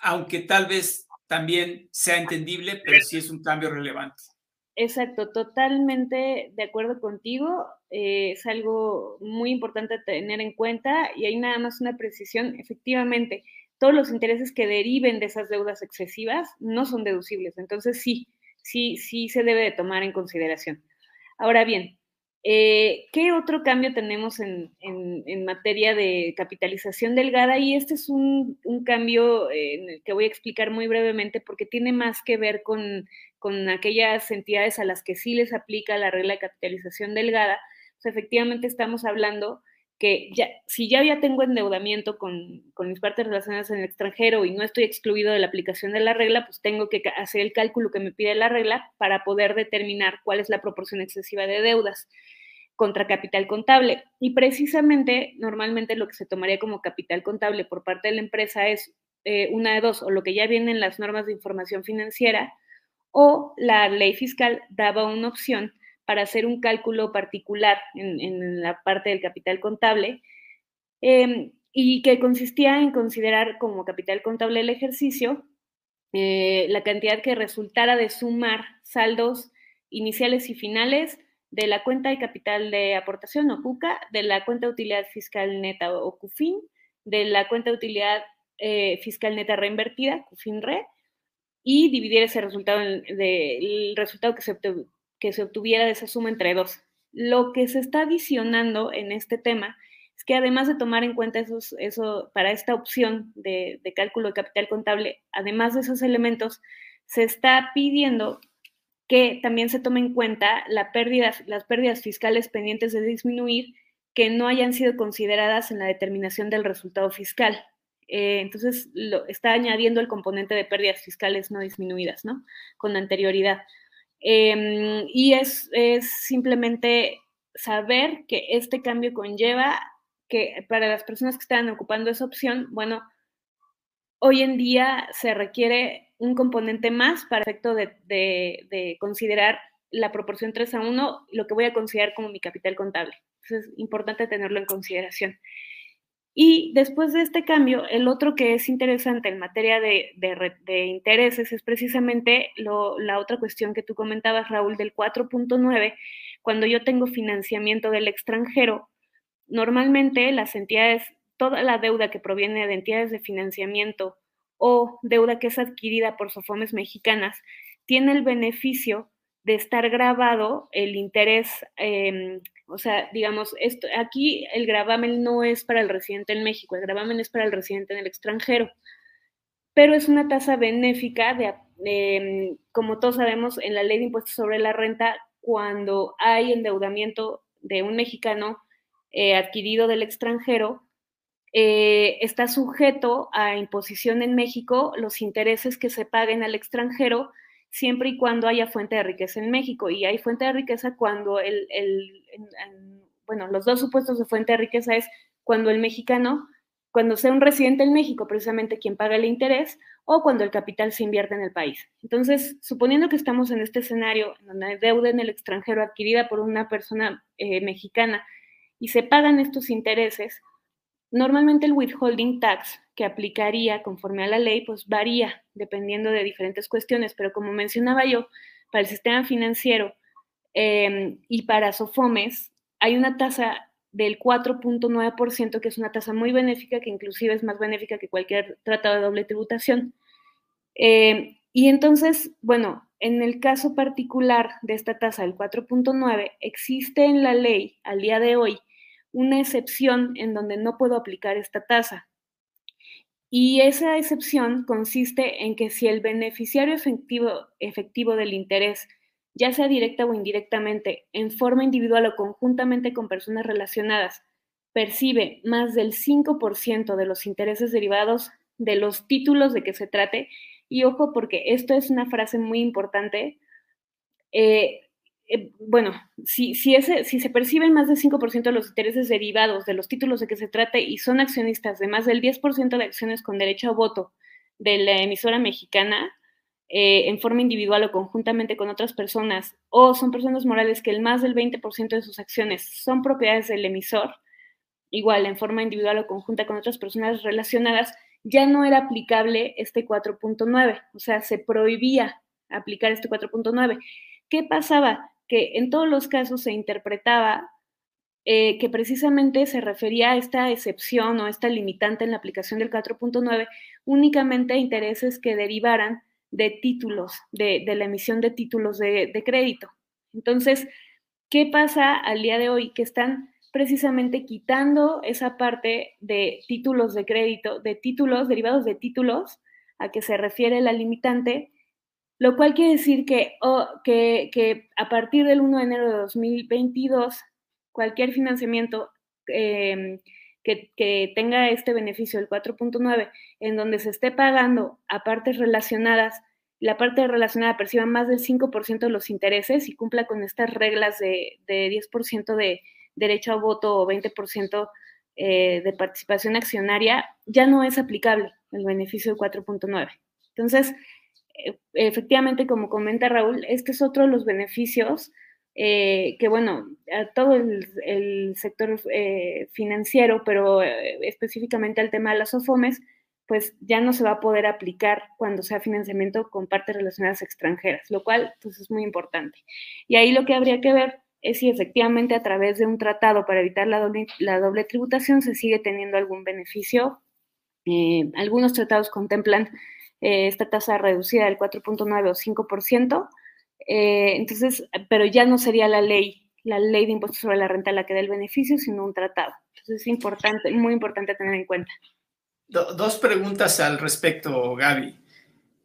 aunque tal vez también sea entendible, pero sí es un cambio relevante. Exacto, totalmente de acuerdo contigo. Eh, es algo muy importante tener en cuenta y hay nada más una precisión. Efectivamente, todos los intereses que deriven de esas deudas excesivas no son deducibles. Entonces, sí, sí, sí se debe de tomar en consideración. Ahora bien, eh, ¿qué otro cambio tenemos en, materia de capitalización delgada? Y este es un, cambio eh, que voy a explicar muy brevemente porque tiene más que ver con, con, aquellas entidades a las que sí les aplica la regla de capitalización delgada. Pues efectivamente estamos hablando que ya, si ya, ya tengo endeudamiento con, mis partes relacionadas en el extranjero y no estoy excluido de la aplicación de la regla, pues tengo que hacer el cálculo que me pide la regla para poder determinar cuál es la proporción excesiva de deudas contra capital contable. Y precisamente, normalmente lo que se tomaría como capital contable por parte de la empresa es eh, una de dos, o lo que ya viene en las normas de información financiera, o la ley fiscal daba una opción para hacer un cálculo particular en, la parte del capital contable em, y que consistía en considerar como capital contable el ejercicio eh, la cantidad que resultara de sumar saldos iniciales y finales de la cuenta de capital de aportación o CUCA, de la cuenta de utilidad fiscal neta o CUFIN, de la cuenta de utilidad eh, fiscal neta reinvertida, CUFIN-RE, y dividir ese resultado, el resultado que se, que se obtuviera de esa suma entre dos. Lo que se está adicionando en este tema es que además de tomar en cuenta esos, eso para esta opción de, cálculo de capital contable, además de esos elementos, se está pidiendo que también se tome en cuenta la pérdida, las pérdidas fiscales pendientes de disminuir que no hayan sido consideradas en la determinación del resultado fiscal. Eh, entonces, está añadiendo el componente de pérdidas fiscales no disminuidas, ¿no? Con anterioridad. Em, y es, es simplemente saber que este cambio conlleva que para las personas que están ocupando esa opción, bueno, hoy en día se requiere un componente más para efecto de, de, considerar la proporción 3 a 1, lo que voy a considerar como mi capital contable. Es importante tenerlo en consideración. Y después de este cambio, el otro que es interesante en materia de, de intereses es precisamente la otra cuestión que tú comentabas, Raúl, del 4.9. Cuando yo tengo financiamiento del extranjero, normalmente las entidades, toda la deuda que proviene de entidades de financiamiento o deuda que es adquirida por SOFOMES mexicanas, tiene el beneficio de estar grabado el interés, em, o sea, digamos, esto, aquí el gravamen no es para el residente en México, el gravamen es para el residente en el extranjero, pero es una tasa benéfica de, em, como todos sabemos, en la ley de impuestos sobre la renta, cuando hay endeudamiento de un mexicano eh, adquirido del extranjero, eh, está sujeto a imposición en México los intereses que se paguen al extranjero siempre y cuando haya fuente de riqueza en México. Y hay fuente de riqueza cuando el, el bueno, los dos supuestos de fuente de riqueza es cuando el mexicano, cuando sea un residente en México, precisamente quien paga el interés, o cuando el capital se invierte en el país. Entonces, suponiendo que estamos en este escenario, donde hay deuda en el extranjero adquirida por una persona eh, mexicana y se pagan estos intereses, Normalmente el withholding tax que aplicaría conforme a la ley, pues varía dependiendo de diferentes cuestiones, pero como mencionaba yo, para el sistema financiero em, y para SOFOMES hay una tasa del 4.9%, que es una tasa muy benéfica, que inclusive es más benéfica que cualquier tratado de doble tributación. Em, y entonces, bueno, en el caso particular de esta tasa del 4.9, existe en la ley al día de hoy una excepción en donde no puedo aplicar esta tasa. Y esa excepción consiste en que si el beneficiario efectivo, del interés, ya sea directa o indirectamente, en forma individual o conjuntamente con personas relacionadas, percibe más del 5% de los intereses derivados de los títulos de que se trate, y ojo porque esto es una frase muy importante, eh, eh, bueno, si, si, ese, si se perciben más del 5% de los intereses derivados de los títulos de que se trate y son accionistas de más del 10% de acciones con derecho a voto de la emisora mexicana, eh, en forma individual o conjuntamente con otras personas, o son personas morales que el más del 20% de sus acciones son propiedades del emisor, igual en forma individual o conjunta con otras personas relacionadas, ya no era aplicable este 4.9, o sea, se prohibía aplicar este 4.9. ¿Qué pasaba? Que en todos los casos se interpretaba eh, que precisamente se refería a esta excepción o esta limitante en la aplicación del 4.9 únicamente a intereses que derivaran de títulos, de, la emisión de títulos de, de, crédito. Entonces, ¿qué pasa al día de hoy? Que están precisamente quitando esa parte de títulos de crédito, de títulos, derivados de títulos, a que se refiere la limitante, lo cual quiere decir que, que, a partir del 1 de enero de 2022, cualquier financiamiento em, que, tenga este beneficio del 4.9, en donde se esté pagando a partes relacionadas, la parte relacionada perciba más del 5% de los intereses y cumpla con estas reglas de, 10% de derecho a voto o 20% eh, de participación accionaria, ya no es aplicable el beneficio del 4.9. Entonces, efectivamente, como comenta Raúl, este es otro de los beneficios eh, que bueno, a todo el, sector eh, financiero, pero eh, específicamente al tema de las OFOMES, pues ya no se va a poder aplicar cuando sea financiamiento con partes relacionadas extranjeras, lo cual pues es muy importante. Y ahí lo que habría que ver es si efectivamente a través de un tratado para evitar la doble, la doble tributación se sigue teniendo algún beneficio. algunos tratados contemplan esta tasa reducida del 4.9 o 5%, eh, entonces, pero ya no sería la ley, la ley de impuestos sobre la renta la que da el beneficio, sino un tratado. Entonces es importante, muy importante tener en cuenta. dos preguntas al respecto, Gaby.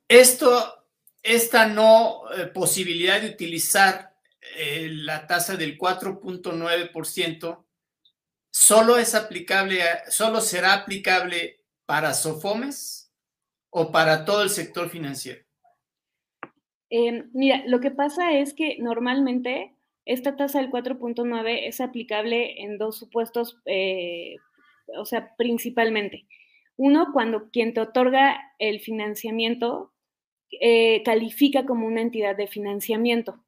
Esto, esta no eh, posibilidad de utilizar eh, la tasa del 4.9%, solo es aplicable, solo será aplicable para SOFOMES o para todo el sector financiero. Em, mira, lo que pasa es que normalmente esta tasa del 4.9 es aplicable en dos supuestos, eh, o sea, principalmente. Uno, cuando quien te otorga el financiamiento eh, califica como una entidad de financiamiento.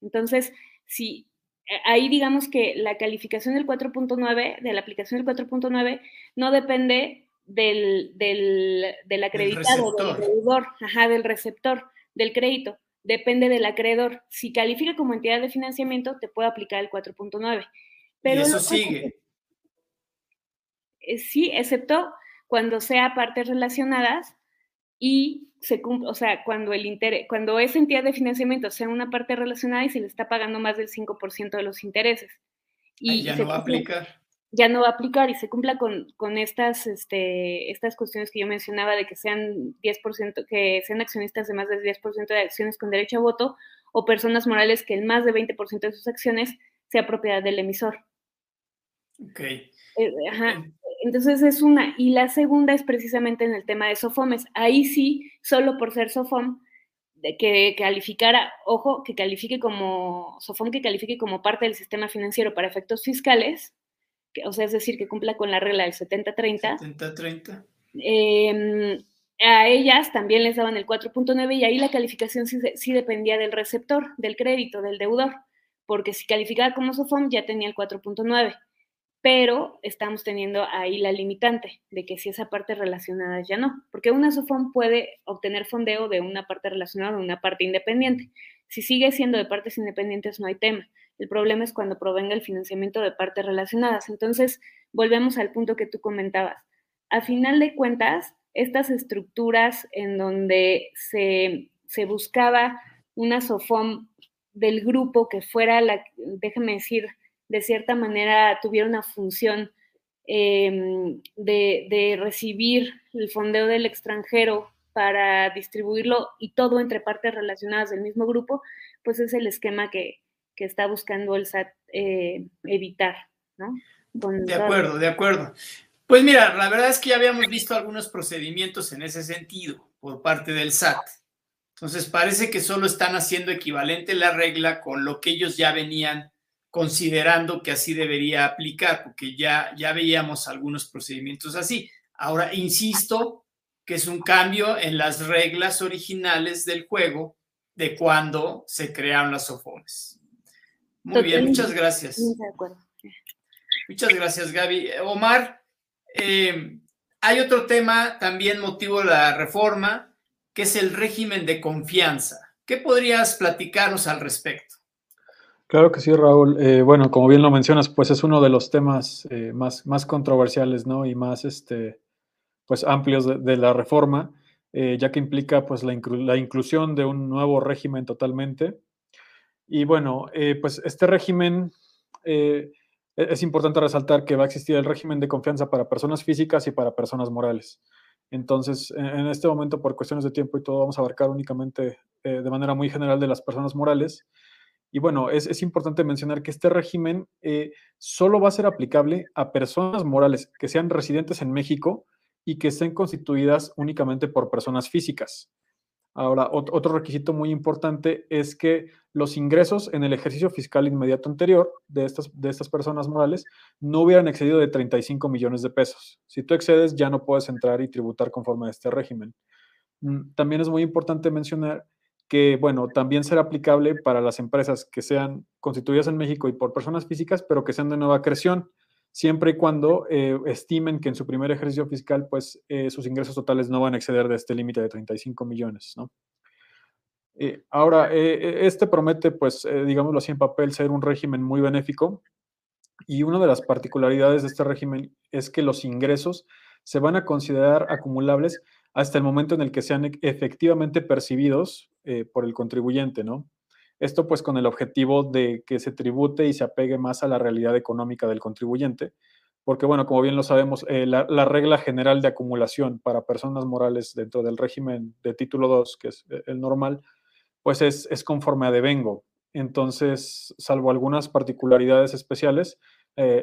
Entonces, si eh, ahí digamos que la calificación del 4.9, de la aplicación del 4.9, no depende del, del, acreditado, del, deudor, ajá, del receptor, del crédito, depende del acreedor. Si califica como entidad de financiamiento, te puede aplicar el 4.9. Pero eso sigue. Eh, sí, excepto cuando sea partes relacionadas y se o sea, cuando el interés, cuando esa entidad de financiamiento sea una parte relacionada y se le está pagando más del 5% de los intereses. Y ya no va a aplicar ya no va a aplicar y se cumpla con, con estas, este, estas cuestiones que yo mencionaba de que sean 10%, que sean accionistas de más del 10% de acciones con derecho a voto o personas morales que el más de 20% de sus acciones sea propiedad del emisor. Ok. Eh, ajá. Entonces es una. Y la segunda es precisamente en el tema de SOFOMES. Ahí sí, solo por ser SOFOM, de que calificara, ojo, que califique como, SOFOM que califique como parte del sistema financiero para efectos fiscales, o sea, es decir, que cumpla con la regla del 70-30. 70-30. Em, a ellas también les daban el 4.9 y ahí la calificación sí, dependía del receptor, del crédito, del deudor, porque si calificaba como SOFOM ya tenía el 4.9, pero estamos teniendo ahí la limitante de que si esa parte relacionada ya no, porque una SOFOM puede obtener fondeo de una parte relacionada o de una parte independiente. Si sigue siendo de partes independientes no hay tema. El problema es cuando provenga el financiamiento de partes relacionadas. Entonces, volvemos al punto que tú comentabas. A final de cuentas, estas estructuras en donde se, buscaba una SOFOM del grupo que fuera la, déjame decir, de cierta manera tuviera una función em, de, de, recibir el fondeo del extranjero para distribuirlo y todo entre partes relacionadas del mismo grupo, pues es el esquema que, que está buscando el SAT eh, evitar, ¿no? de acuerdo, de acuerdo. Pues mira, la verdad es que ya habíamos visto algunos procedimientos en ese sentido por parte del SAT. Entonces parece que solo están haciendo equivalente la regla con lo que ellos ya venían considerando que así debería aplicar, porque ya, ya veíamos algunos procedimientos así. Ahora, insisto que es un cambio en las reglas originales del juego de cuando se crearon las SOFOMES. Muy bien, muchas gracias. Muchas gracias, Gaby. Omar, eh, hay otro tema, también motivo de la reforma, que es el régimen de confianza. ¿Qué podrías platicarnos al respecto? Claro que sí, Raúl. Eh, bueno, como bien lo mencionas, pues es uno de los temas eh, más, más controversiales, ¿no? Y más, este, pues amplios de, la reforma, ya que implica, pues, la, la, inclusión de un nuevo régimen totalmente y bueno, eh, pues este régimen, eh, e-, es importante resaltar que va a existir el régimen de confianza para personas físicas y para personas morales. Entonces, en este momento, por cuestiones de tiempo y todo, vamos a abarcar únicamente eh, de manera muy general de las personas morales. Y bueno, es importante mencionar que este régimen solo va a ser aplicable a personas morales que sean residentes en México y que estén constituidas únicamente por personas físicas. Ahora, otro requisito muy importante es que los ingresos en el ejercicio fiscal inmediato anterior de estas, de estas personas morales no hubieran excedido de 35 millones de pesos. Si tú excedes, ya no puedes entrar y tributar conforme a este régimen. Mm, también es muy importante mencionar que, bueno, también será aplicable para las empresas que sean constituidas en México y por personas físicas, pero que sean de nueva creación, siempre y cuando eh, estimen que en su primer ejercicio fiscal, pues eh, sus ingresos totales no van a exceder de este límite de 35 millones, ¿no? Eh, ahora, este promete, pues, digámoslo así en papel, ser un régimen muy benéfico. Y una de las particularidades de este régimen es que los ingresos se van a considerar acumulables hasta el momento en el que sean efectivamente percibidos por el contribuyente, ¿no? Esto pues con el objetivo de que se tribute y se apegue más a la realidad económica del contribuyente, porque bueno, como bien lo sabemos, eh, la, regla general de acumulación para personas morales dentro del régimen de título 2, que es eh, el normal, pues es, conforme a devengo. Entonces, salvo algunas particularidades especiales,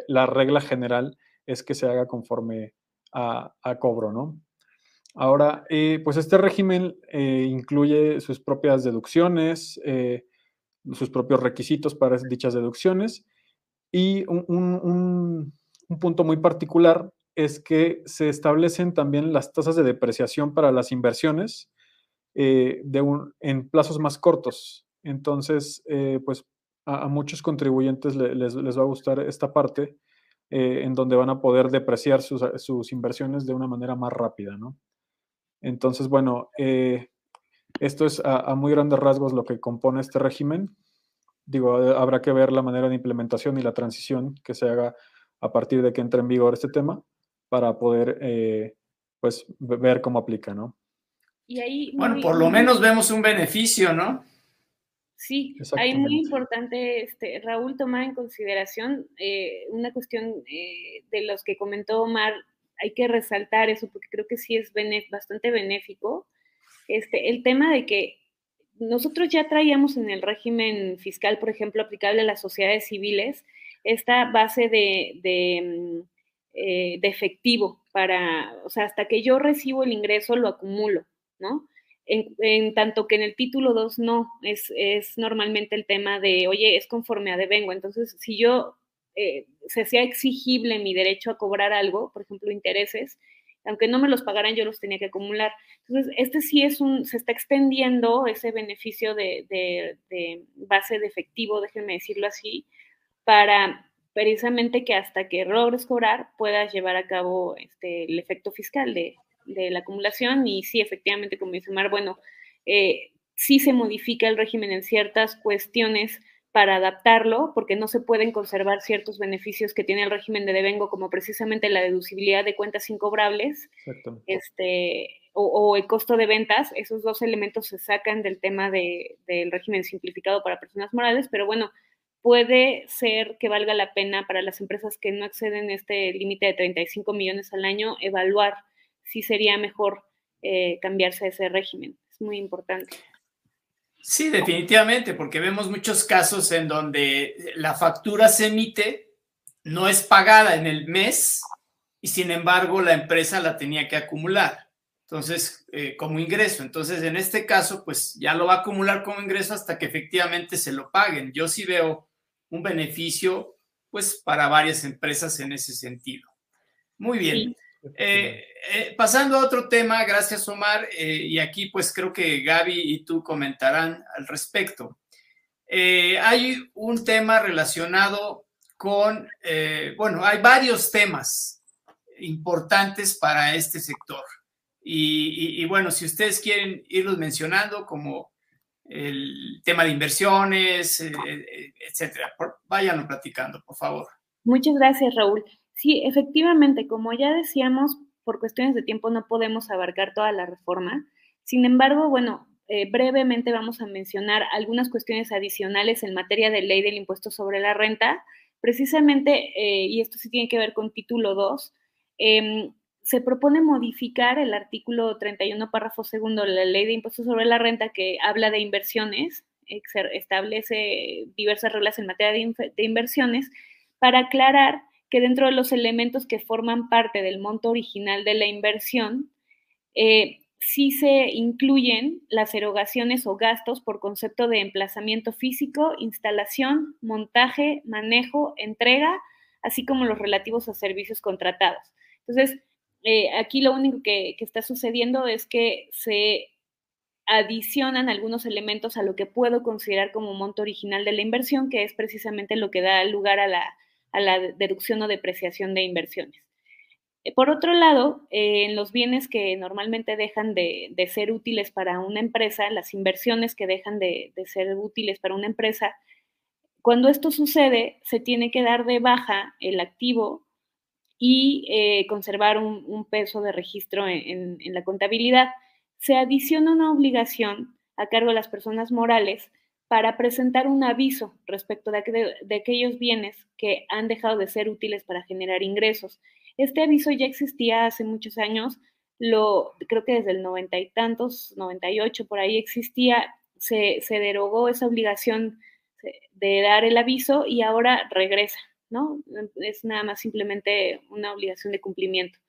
la regla general es que se haga conforme a, a cobro, ¿no? Ahora, eh, pues este régimen eh, incluye sus propias deducciones, eh, sus propios requisitos para dichas deducciones y un, punto muy particular es que se establecen también las tasas de depreciación para las inversiones en plazos más cortos. Entonces, pues a, muchos contribuyentes les, va a gustar esta parte en donde van a poder depreciar sus, sus inversiones de una manera más rápida, ¿no? Entonces, bueno, eh, esto es a, muy grandes rasgos lo que compone este régimen. Digo, eh, habrá que ver la manera de implementación y la transición que se haga a partir de que entre en vigor este tema para poder, eh, pues, ver cómo aplica, ¿no? Y ahí, bueno, por lo menos vemos un beneficio, ¿no? Sí, hay muy importante, este, Raúl, tomar en consideración una cuestión de los que comentó Omar hay que resaltar eso porque creo que sí es bastante benéfico. Este, el tema de que nosotros ya traíamos en el régimen fiscal, por ejemplo, aplicable a las sociedades civiles, esta base de, mm, eh, de, efectivo para, o sea, hasta que yo recibo el ingreso lo acumulo, ¿no? En, tanto que en el título 2 no, es, normalmente el tema de, oye, es conforme a devengo. Entonces, si yo eh, se hacía exigible mi derecho a cobrar algo, por ejemplo, intereses, aunque no me los pagaran, yo los tenía que acumular. Entonces, este sí es un, se está extendiendo ese beneficio de, base de efectivo, déjenme decirlo así, para precisamente que hasta que logres cobrar puedas llevar a cabo este, el efecto fiscal de, la acumulación y sí, efectivamente, como dice Mar, bueno, eh, sí se modifica el régimen en ciertas cuestiones para adaptarlo, porque no se pueden conservar ciertos beneficios que tiene el régimen de devengo, como precisamente la deducibilidad de cuentas incobrables este, o, el costo de ventas. Esos dos elementos se sacan del tema de, del régimen simplificado para personas morales, pero bueno, puede ser que valga la pena para las empresas que no exceden este límite de 35 millones al año evaluar si sería mejor eh, cambiarse a ese régimen. Es muy importante. Sí, definitivamente, porque vemos muchos casos en donde la factura se emite, no es pagada en el mes y sin embargo la empresa la tenía que acumular. Entonces, eh, como ingreso. Entonces, en este caso, pues ya lo va a acumular como ingreso hasta que efectivamente se lo paguen. Yo sí veo un beneficio, pues, para varias empresas en ese sentido. Muy bien. Eh, eh, pasando a otro tema, gracias Omar, eh, y aquí pues creo que Gaby y tú comentarán al respecto. hay un tema relacionado con, bueno, hay varios temas importantes para este sector. Y, bueno, si ustedes quieren irlos mencionando como el tema de inversiones, etcétera, váyanlo platicando, por favor. Muchas gracias, Raúl. Sí, efectivamente, como ya decíamos, por cuestiones de tiempo no podemos abarcar toda la reforma. Sin embargo, bueno, eh, brevemente vamos a mencionar algunas cuestiones adicionales en materia de ley del impuesto sobre la renta. Precisamente, eh, y esto sí tiene que ver con título 2, em, se propone modificar el artículo 31, párrafo segundo de la ley de impuesto sobre la renta que habla de inversiones, establece diversas reglas en materia de inversiones, para aclarar que dentro de los elementos que forman parte del monto original de la inversión, eh, sí se incluyen las erogaciones o gastos por concepto de emplazamiento físico, instalación, montaje, manejo, entrega, así como los relativos a servicios contratados. Entonces, eh, aquí lo único que, está sucediendo es que se adicionan algunos elementos a lo que puedo considerar como monto original de la inversión, que es precisamente lo que da lugar a la, deducción o depreciación de inversiones. Eh, por otro lado, eh, en los bienes que normalmente dejan de, ser útiles para una empresa, las inversiones que dejan de, ser útiles para una empresa, cuando esto sucede, se tiene que dar de baja el activo y eh, conservar un, peso de registro en la contabilidad se adiciona una obligación a cargo de las personas morales para presentar un aviso respecto de, aquellos bienes que han dejado de ser útiles para generar ingresos. Este aviso ya existía hace muchos años, lo creo que desde el noventa y tantos, 98 por ahí existía, se, derogó esa obligación de dar el aviso y ahora regresa, ¿no? Es nada más simplemente una obligación de cumplimiento.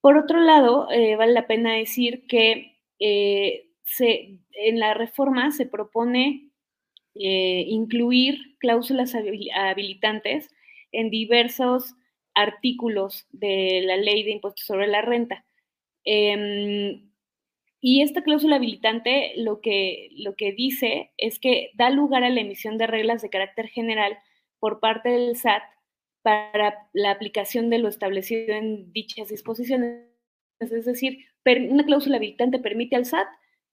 Por otro lado, eh, vale la pena decir que eh, en la reforma se propone eh, incluir cláusulas habilitantes en diversos artículos de la ley de impuestos sobre la renta. Em, y esta cláusula habilitante lo que, lo que dice es que da lugar a la emisión de reglas de carácter general por parte del SAT para la aplicación de lo establecido en dichas disposiciones. Es decir, una cláusula habilitante permite al SAT,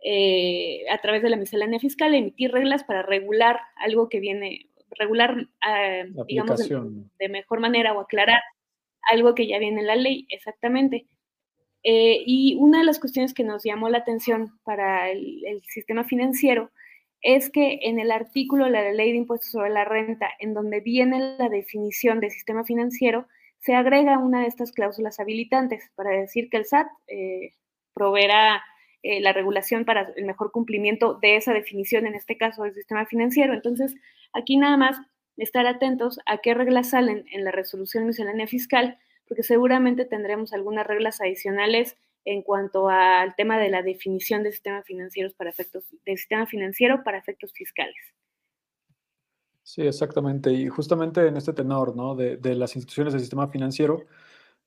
eh, a través de la miscelánea fiscal, emitir reglas para regular algo que viene, regular, ah, digamos, de, mejor manera o aclarar algo que ya viene en la ley, exactamente. Eh, y una de las cuestiones que nos llamó la atención para el, el sistema financiero es que en el artículo de la ley de impuestos sobre la renta, en donde viene la definición de sistema financiero, se agrega una de estas cláusulas habilitantes para decir que el SAT eh, proveerá eh, la regulación para el mejor cumplimiento de esa definición, en este caso del sistema financiero. Entonces, aquí nada más estar atentos a qué reglas salen en la resolución miscelánea fiscal, porque seguramente tendremos algunas reglas adicionales en cuanto al tema de la definición de sistemas financieros para efectos, del sistema financiero para efectos fiscales. Sí, exactamente. Y justamente en este tenor, ¿no? De, de las instituciones del sistema financiero,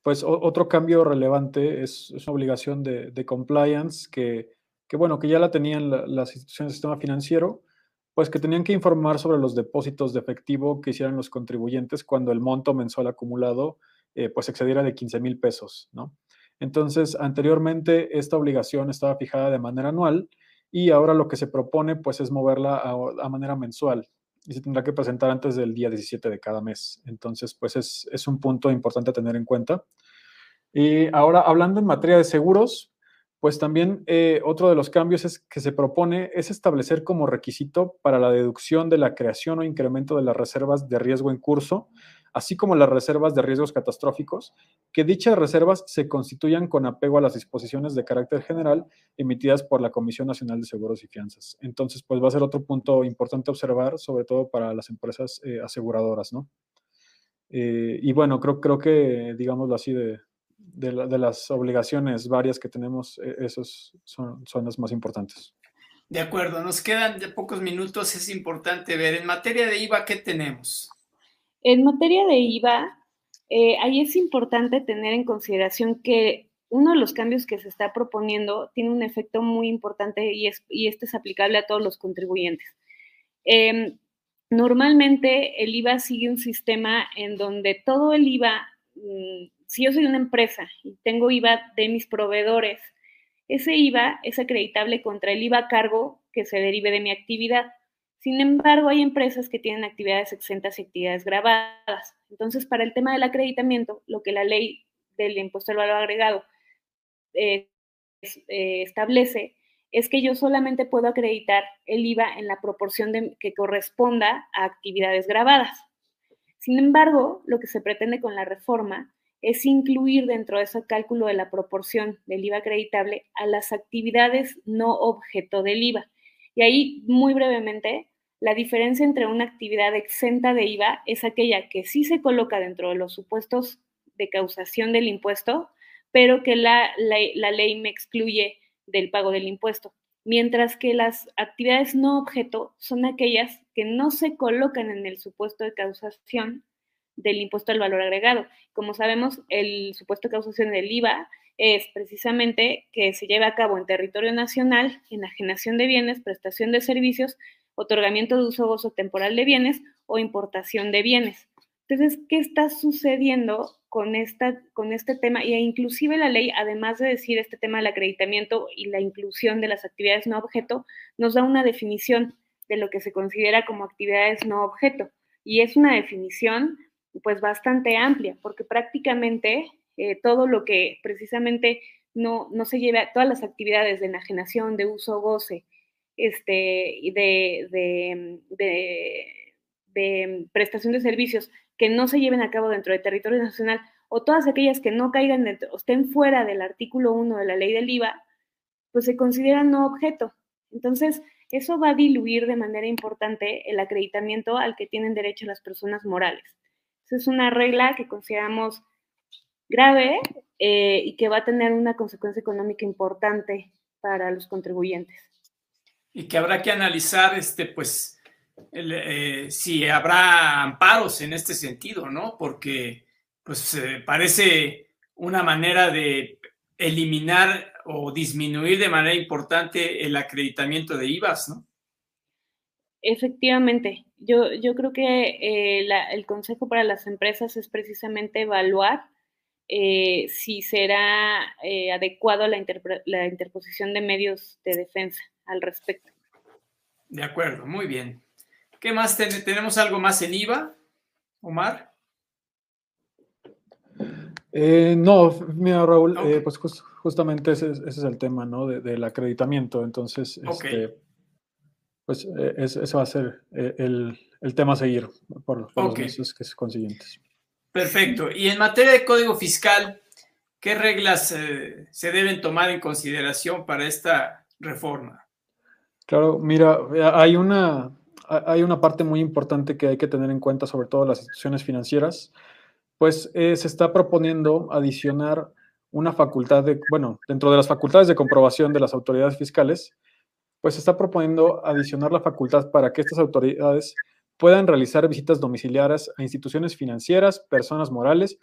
pues otro cambio relevante es, una obligación de, compliance que, bueno, que ya la tenían las instituciones del sistema financiero, pues que tenían que informar sobre los depósitos de efectivo que hicieran los contribuyentes cuando el monto mensual acumulado eh, pues excediera de 15 mil pesos, ¿no? Entonces, anteriormente esta obligación estaba fijada de manera anual y ahora lo que se propone pues es moverla a, manera mensual y se tendrá que presentar antes del día 17 de cada mes. Entonces, pues es, un punto importante a tener en cuenta. Y ahora, hablando en materia de seguros, pues también eh, otro de los cambios es que se propone es establecer como requisito para la deducción de la creación o incremento de las reservas de riesgo en curso así como las reservas de riesgos catastróficos, que dichas reservas se constituyan con apego a las disposiciones de carácter general emitidas por la Comisión Nacional de Seguros y Fianzas. Entonces, pues va a ser otro punto importante observar, sobre todo para las empresas eh, aseguradoras, ¿no? Eh, y bueno, creo, creo que, digámoslo así, de, de, las obligaciones varias que tenemos, eh, esos son, son las más importantes. De acuerdo, nos quedan de pocos minutos, es importante ver en materia de IVA qué tenemos. En materia de IVA, eh, ahí es importante tener en consideración que uno de los cambios que se está proponiendo tiene un efecto muy importante y, es, y este es aplicable a todos los contribuyentes. Em, normalmente el IVA sigue un sistema en donde todo el IVA, mm, si yo soy una empresa y tengo IVA de mis proveedores, ese IVA es acreditable contra el IVA cargo que se derive de mi actividad. Sin embargo, hay empresas que tienen actividades exentas y actividades grabadas. Entonces, para el tema del acreditamiento, lo que la ley del impuesto al valor agregado eh, eh, establece es que yo solamente puedo acreditar el IVA en la proporción que corresponda a actividades grabadas. Sin embargo, lo que se pretende con la reforma es incluir dentro de ese cálculo de la proporción del IVA acreditable a las actividades no objeto del IVA. Y ahí, muy brevemente, la diferencia entre una actividad exenta de IVA es aquella que sí se coloca dentro de los supuestos de causación del impuesto, pero que la, ley me excluye del pago del impuesto. Mientras que las actividades no objeto son aquellas que no se colocan en el supuesto de causación del impuesto al valor agregado. Como sabemos, el supuesto de causación del IVA es precisamente que se lleve a cabo en territorio nacional enajenación de bienes, prestación de servicios, otorgamiento de uso gozo temporal de bienes o importación de bienes. Entonces, ¿qué está sucediendo con, esta, con este tema? Y inclusive la ley, además de decir este tema del acreditamiento y la inclusión de las actividades no objeto, nos da una definición de lo que se considera como actividades no objeto. Y es una definición pues bastante amplia, porque prácticamente eh, todo lo que precisamente no, no se lleve a todas las actividades de enajenación, de uso, goce, este, de, prestación de servicios que no se lleven a cabo dentro del territorio nacional o todas aquellas que no caigan dentro, o estén fuera del artículo 1 de la ley del IVA, pues se consideran no objeto. Entonces, eso va a diluir de manera importante el acreditamiento al que tienen derecho las personas morales. Esa es una regla que consideramos grave eh, y que va a tener una consecuencia económica importante para los contribuyentes. Y que habrá que analizar, este, pues, eh, si habrá amparos en este sentido, ¿no? Porque pues parece una manera de eliminar o disminuir de manera importante el acreditamiento de IVAs, ¿no? Efectivamente, yo, yo creo que eh, el consejo para las empresas es precisamente evaluar eh, si será adecuado la, la interposición de medios de defensa al respecto. De acuerdo, muy bien. ¿Qué más tenemos? ¿Algo más en IVA, Omar? Eh, no, mira, Raúl, eh, pues justamente ese, es el tema, ¿no? del acreditamiento. Entonces, este, pues eh, ese va a ser el, tema a seguir por, los meses que consiguientes. Perfecto. Y en materia de código fiscal, ¿qué reglas se deben tomar en consideración para esta reforma? Claro, mira, hay una, hay una parte muy importante que hay que tener en cuenta, sobre todo las instituciones financieras, pues eh, se está proponiendo adicionar una facultad de, bueno, dentro de las facultades de comprobación de las autoridades fiscales, pues se está proponiendo adicionar la facultad para que estas autoridades puedan realizar visitas domiciliarias a instituciones financieras, personas morales,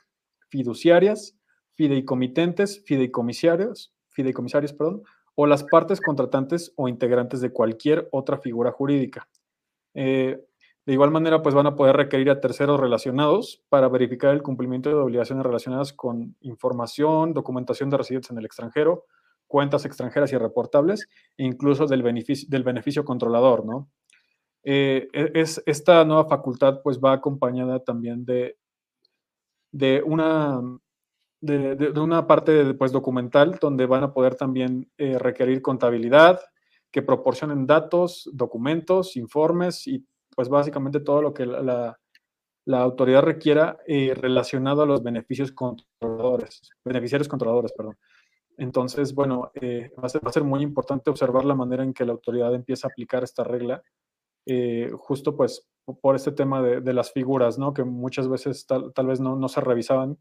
fiduciarias, fideicomitentes, fideicomisarios, fideicomisarios, perdón, o las partes contratantes o integrantes de cualquier otra figura jurídica. Eh, de igual manera, pues van a poder requerir a terceros relacionados para verificar el cumplimiento de obligaciones relacionadas con información, documentación de residentes en el extranjero, cuentas extranjeras y reportables, e incluso del beneficio, del beneficio controlador, ¿no? Eh, e, es, esta nueva facultad pues va acompañada también de, de una de, una parte pues, documental donde van a poder también eh, requerir contabilidad, que proporcionen datos, documentos, informes y pues básicamente todo lo que la, autoridad requiera eh, relacionado a los beneficios controladores, beneficiarios controladores, perdón. Entonces, bueno, eh, va, a ser, muy importante observar la manera en que la autoridad empieza a aplicar esta regla, eh, justo pues por este tema de, las figuras, ¿no? Que muchas veces tal, vez no, no, se revisaban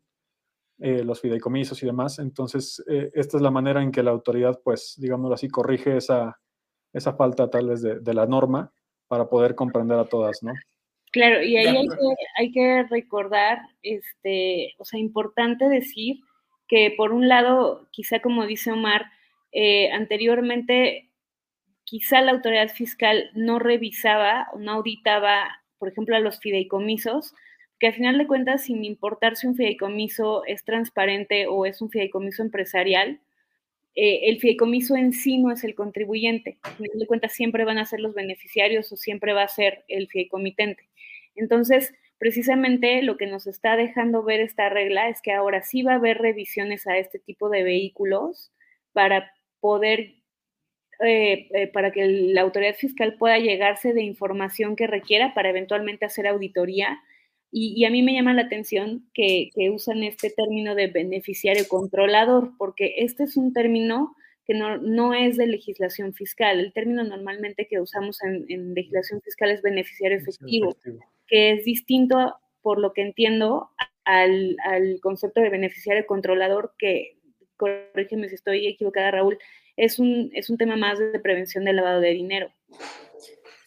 los fideicomisos y demás. Entonces, esta es la manera en que la autoridad, pues, digámoslo así, corrige esa, esa falta tal vez de, la norma para poder comprender a todas, ¿no? Claro, y ahí hay que, recordar, este, o sea, importante decir que por un lado, quizá como dice Omar, eh, anteriormente quizá la autoridad fiscal no revisaba o no auditaba, por ejemplo, a los fideicomisos, que al final de cuentas, sin importar si un fideicomiso es transparente o es un fideicomiso empresarial, eh, el fideicomiso en sí no es el contribuyente. A fin de cuentas, siempre van a ser los beneficiarios o siempre va a ser el fideicomitente. Entonces, precisamente lo que nos está dejando ver esta regla es que ahora sí va a haber revisiones a este tipo de vehículos para poder, eh, eh, para que la autoridad fiscal pueda llegarse de información que requiera para eventualmente hacer auditoría y, a mí me llama la atención que, usan este término de beneficiario controlador, porque este es un término que no, es de legislación fiscal. El término normalmente que usamos en, legislación fiscal es beneficiario efectivo, que es distinto, por lo que entiendo, al, concepto de beneficiario controlador, que, corrígeme si estoy equivocada, Raúl, es un, es un tema más de prevención del lavado de dinero.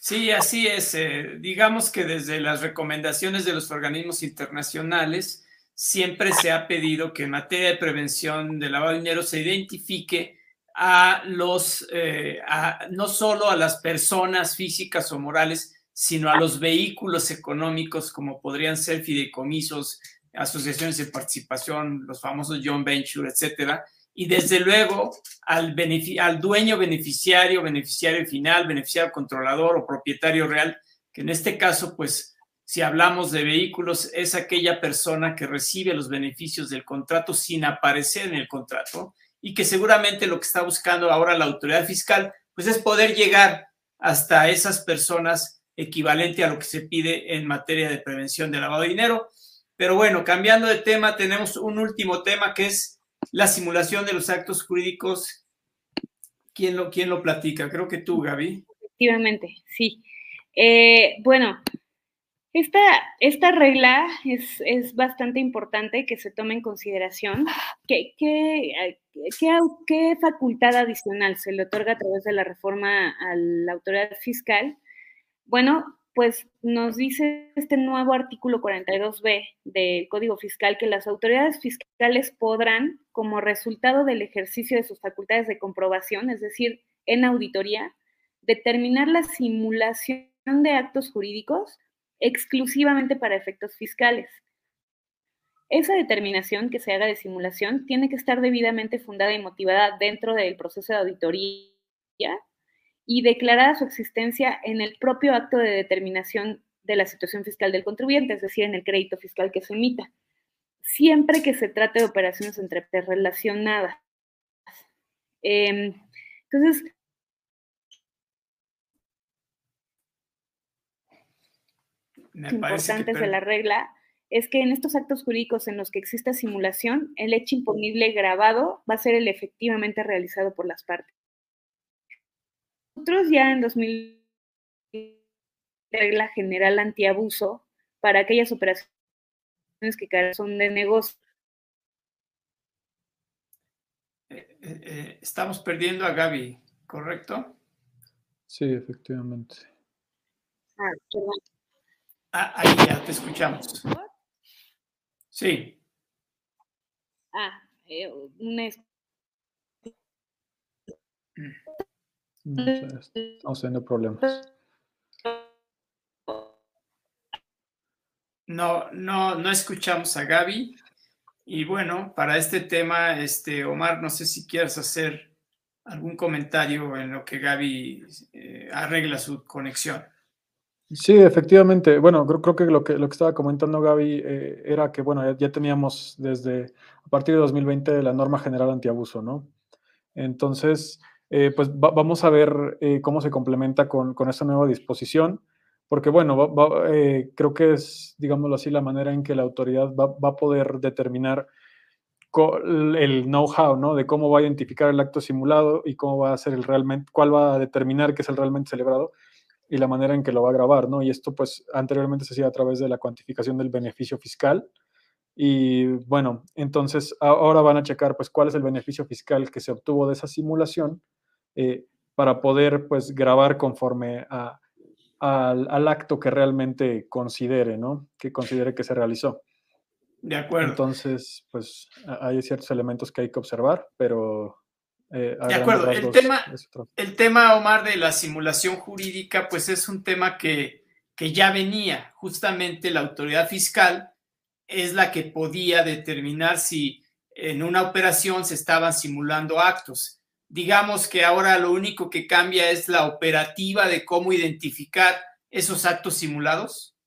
Sí, así es. Eh, digamos que desde las recomendaciones de los organismos internacionales siempre se ha pedido que en materia de prevención de lavado de dinero se identifique a los, eh, no solo a las personas físicas o morales, sino a los vehículos económicos como podrían ser fideicomisos, asociaciones de participación, los famosos John Venture, etcétera, y desde luego al, dueño beneficiario, beneficiario final, beneficiario controlador o propietario real, que en este caso, pues, si hablamos de vehículos, es aquella persona que recibe los beneficios del contrato sin aparecer en el contrato y que seguramente lo que está buscando ahora la autoridad fiscal, pues es poder llegar hasta esas personas equivalente a lo que se pide en materia de prevención de lavado de dinero. Pero bueno, cambiando de tema, tenemos un último tema que es la simulación de los actos jurídicos. ¿Quién lo, platica? Creo que tú, Gaby. Efectivamente, sí. Eh, bueno, esta, regla es, bastante importante que se tome en consideración. ¿Qué, qué, qué, facultad adicional se le otorga a través de la reforma a la autoridad fiscal? Bueno, pues nos dice este nuevo artículo 42b del Código Fiscal que las autoridades fiscales podrán, como resultado del ejercicio de sus facultades de comprobación, es decir, en auditoría, determinar la simulación de actos jurídicos exclusivamente para efectos fiscales. Esa determinación que se haga de simulación tiene que estar debidamente fundada y motivada dentro del proceso de auditoría y declarada su existencia en el propio acto de determinación de la situación fiscal del contribuyente, es decir, en el crédito fiscal que se emita, siempre que se trate de operaciones entre relacionadas. Em, entonces, importantes de la regla es que en estos actos jurídicos en los que exista simulación, el hecho imponible grabado va a ser el efectivamente realizado por las partes. Nosotros ya en 2000 regla general antiabuso para aquellas operaciones que son de negocio. Eh, eh, eh, estamos perdiendo a Gaby, ¿correcto? Sí, efectivamente. Ah, Ah, ahí ya te escuchamos. Sí. Ah, eh, un No estamos teniendo problemas. No, no, no escuchamos a Gaby. Y bueno, para este tema, este, Omar, no sé si quieres hacer algún comentario en lo que Gaby eh, arregla su conexión. Sí, efectivamente. Bueno, creo, creo que, lo que lo que estaba comentando Gaby eh, era que, bueno, ya, teníamos desde a partir de 2020 la norma general antiabuso, ¿no? Entonces, eh, pues vamos a ver eh, cómo se complementa con, con, esta nueva disposición, porque, bueno, creo que es, digámoslo así, la manera en que la autoridad va, va a poder determinar el know-how, ¿no? De cómo va a identificar el acto simulado y cómo va a ser el realmente, cuál va a determinar que es el realmente celebrado y la manera en que lo va a grabar, ¿no? Y esto pues anteriormente se hacía a través de la cuantificación del beneficio fiscal. Y bueno, entonces ahora van a checar pues cuál es el beneficio fiscal que se obtuvo de esa simulación eh, para poder pues grabar conforme a, al, al, acto que realmente considere, ¿no? Que considere que se realizó. De acuerdo. Entonces, pues hay ciertos elementos que hay que observar, pero eh, de acuerdo, el tema, el tema, Omar, de la simulación jurídica, pues es un tema que, que ya venía. Justamente la autoridad fiscal es la que podía determinar si en una operación se estaban simulando actos. Digamos que ahora lo único que cambia es la operativa de cómo identificar esos actos simulados.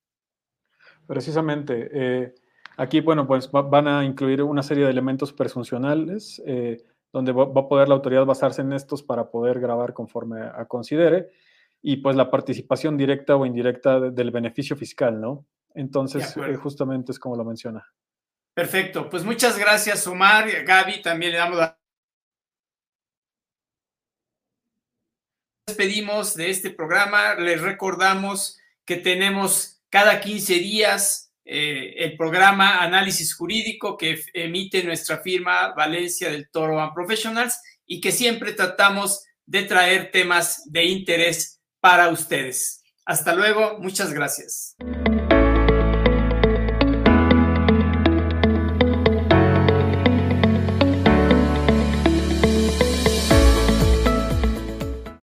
Precisamente. Eh, aquí, bueno, pues van a incluir una serie de elementos presuncionales. Eh, donde va a poder la autoridad basarse en estos para poder grabar conforme a considere, y pues la participación directa o indirecta del beneficio fiscal, ¿no? Entonces, eh, justamente es como lo menciona. Perfecto, pues muchas gracias, Omar. Gaby, también le damos la... Despedimos de este programa, les recordamos que tenemos cada 15 días eh, el programa Análisis Jurídico que emite nuestra firma Valencia del Toro and Professionals y que siempre tratamos de traer temas de interés para ustedes. Hasta luego, muchas gracias.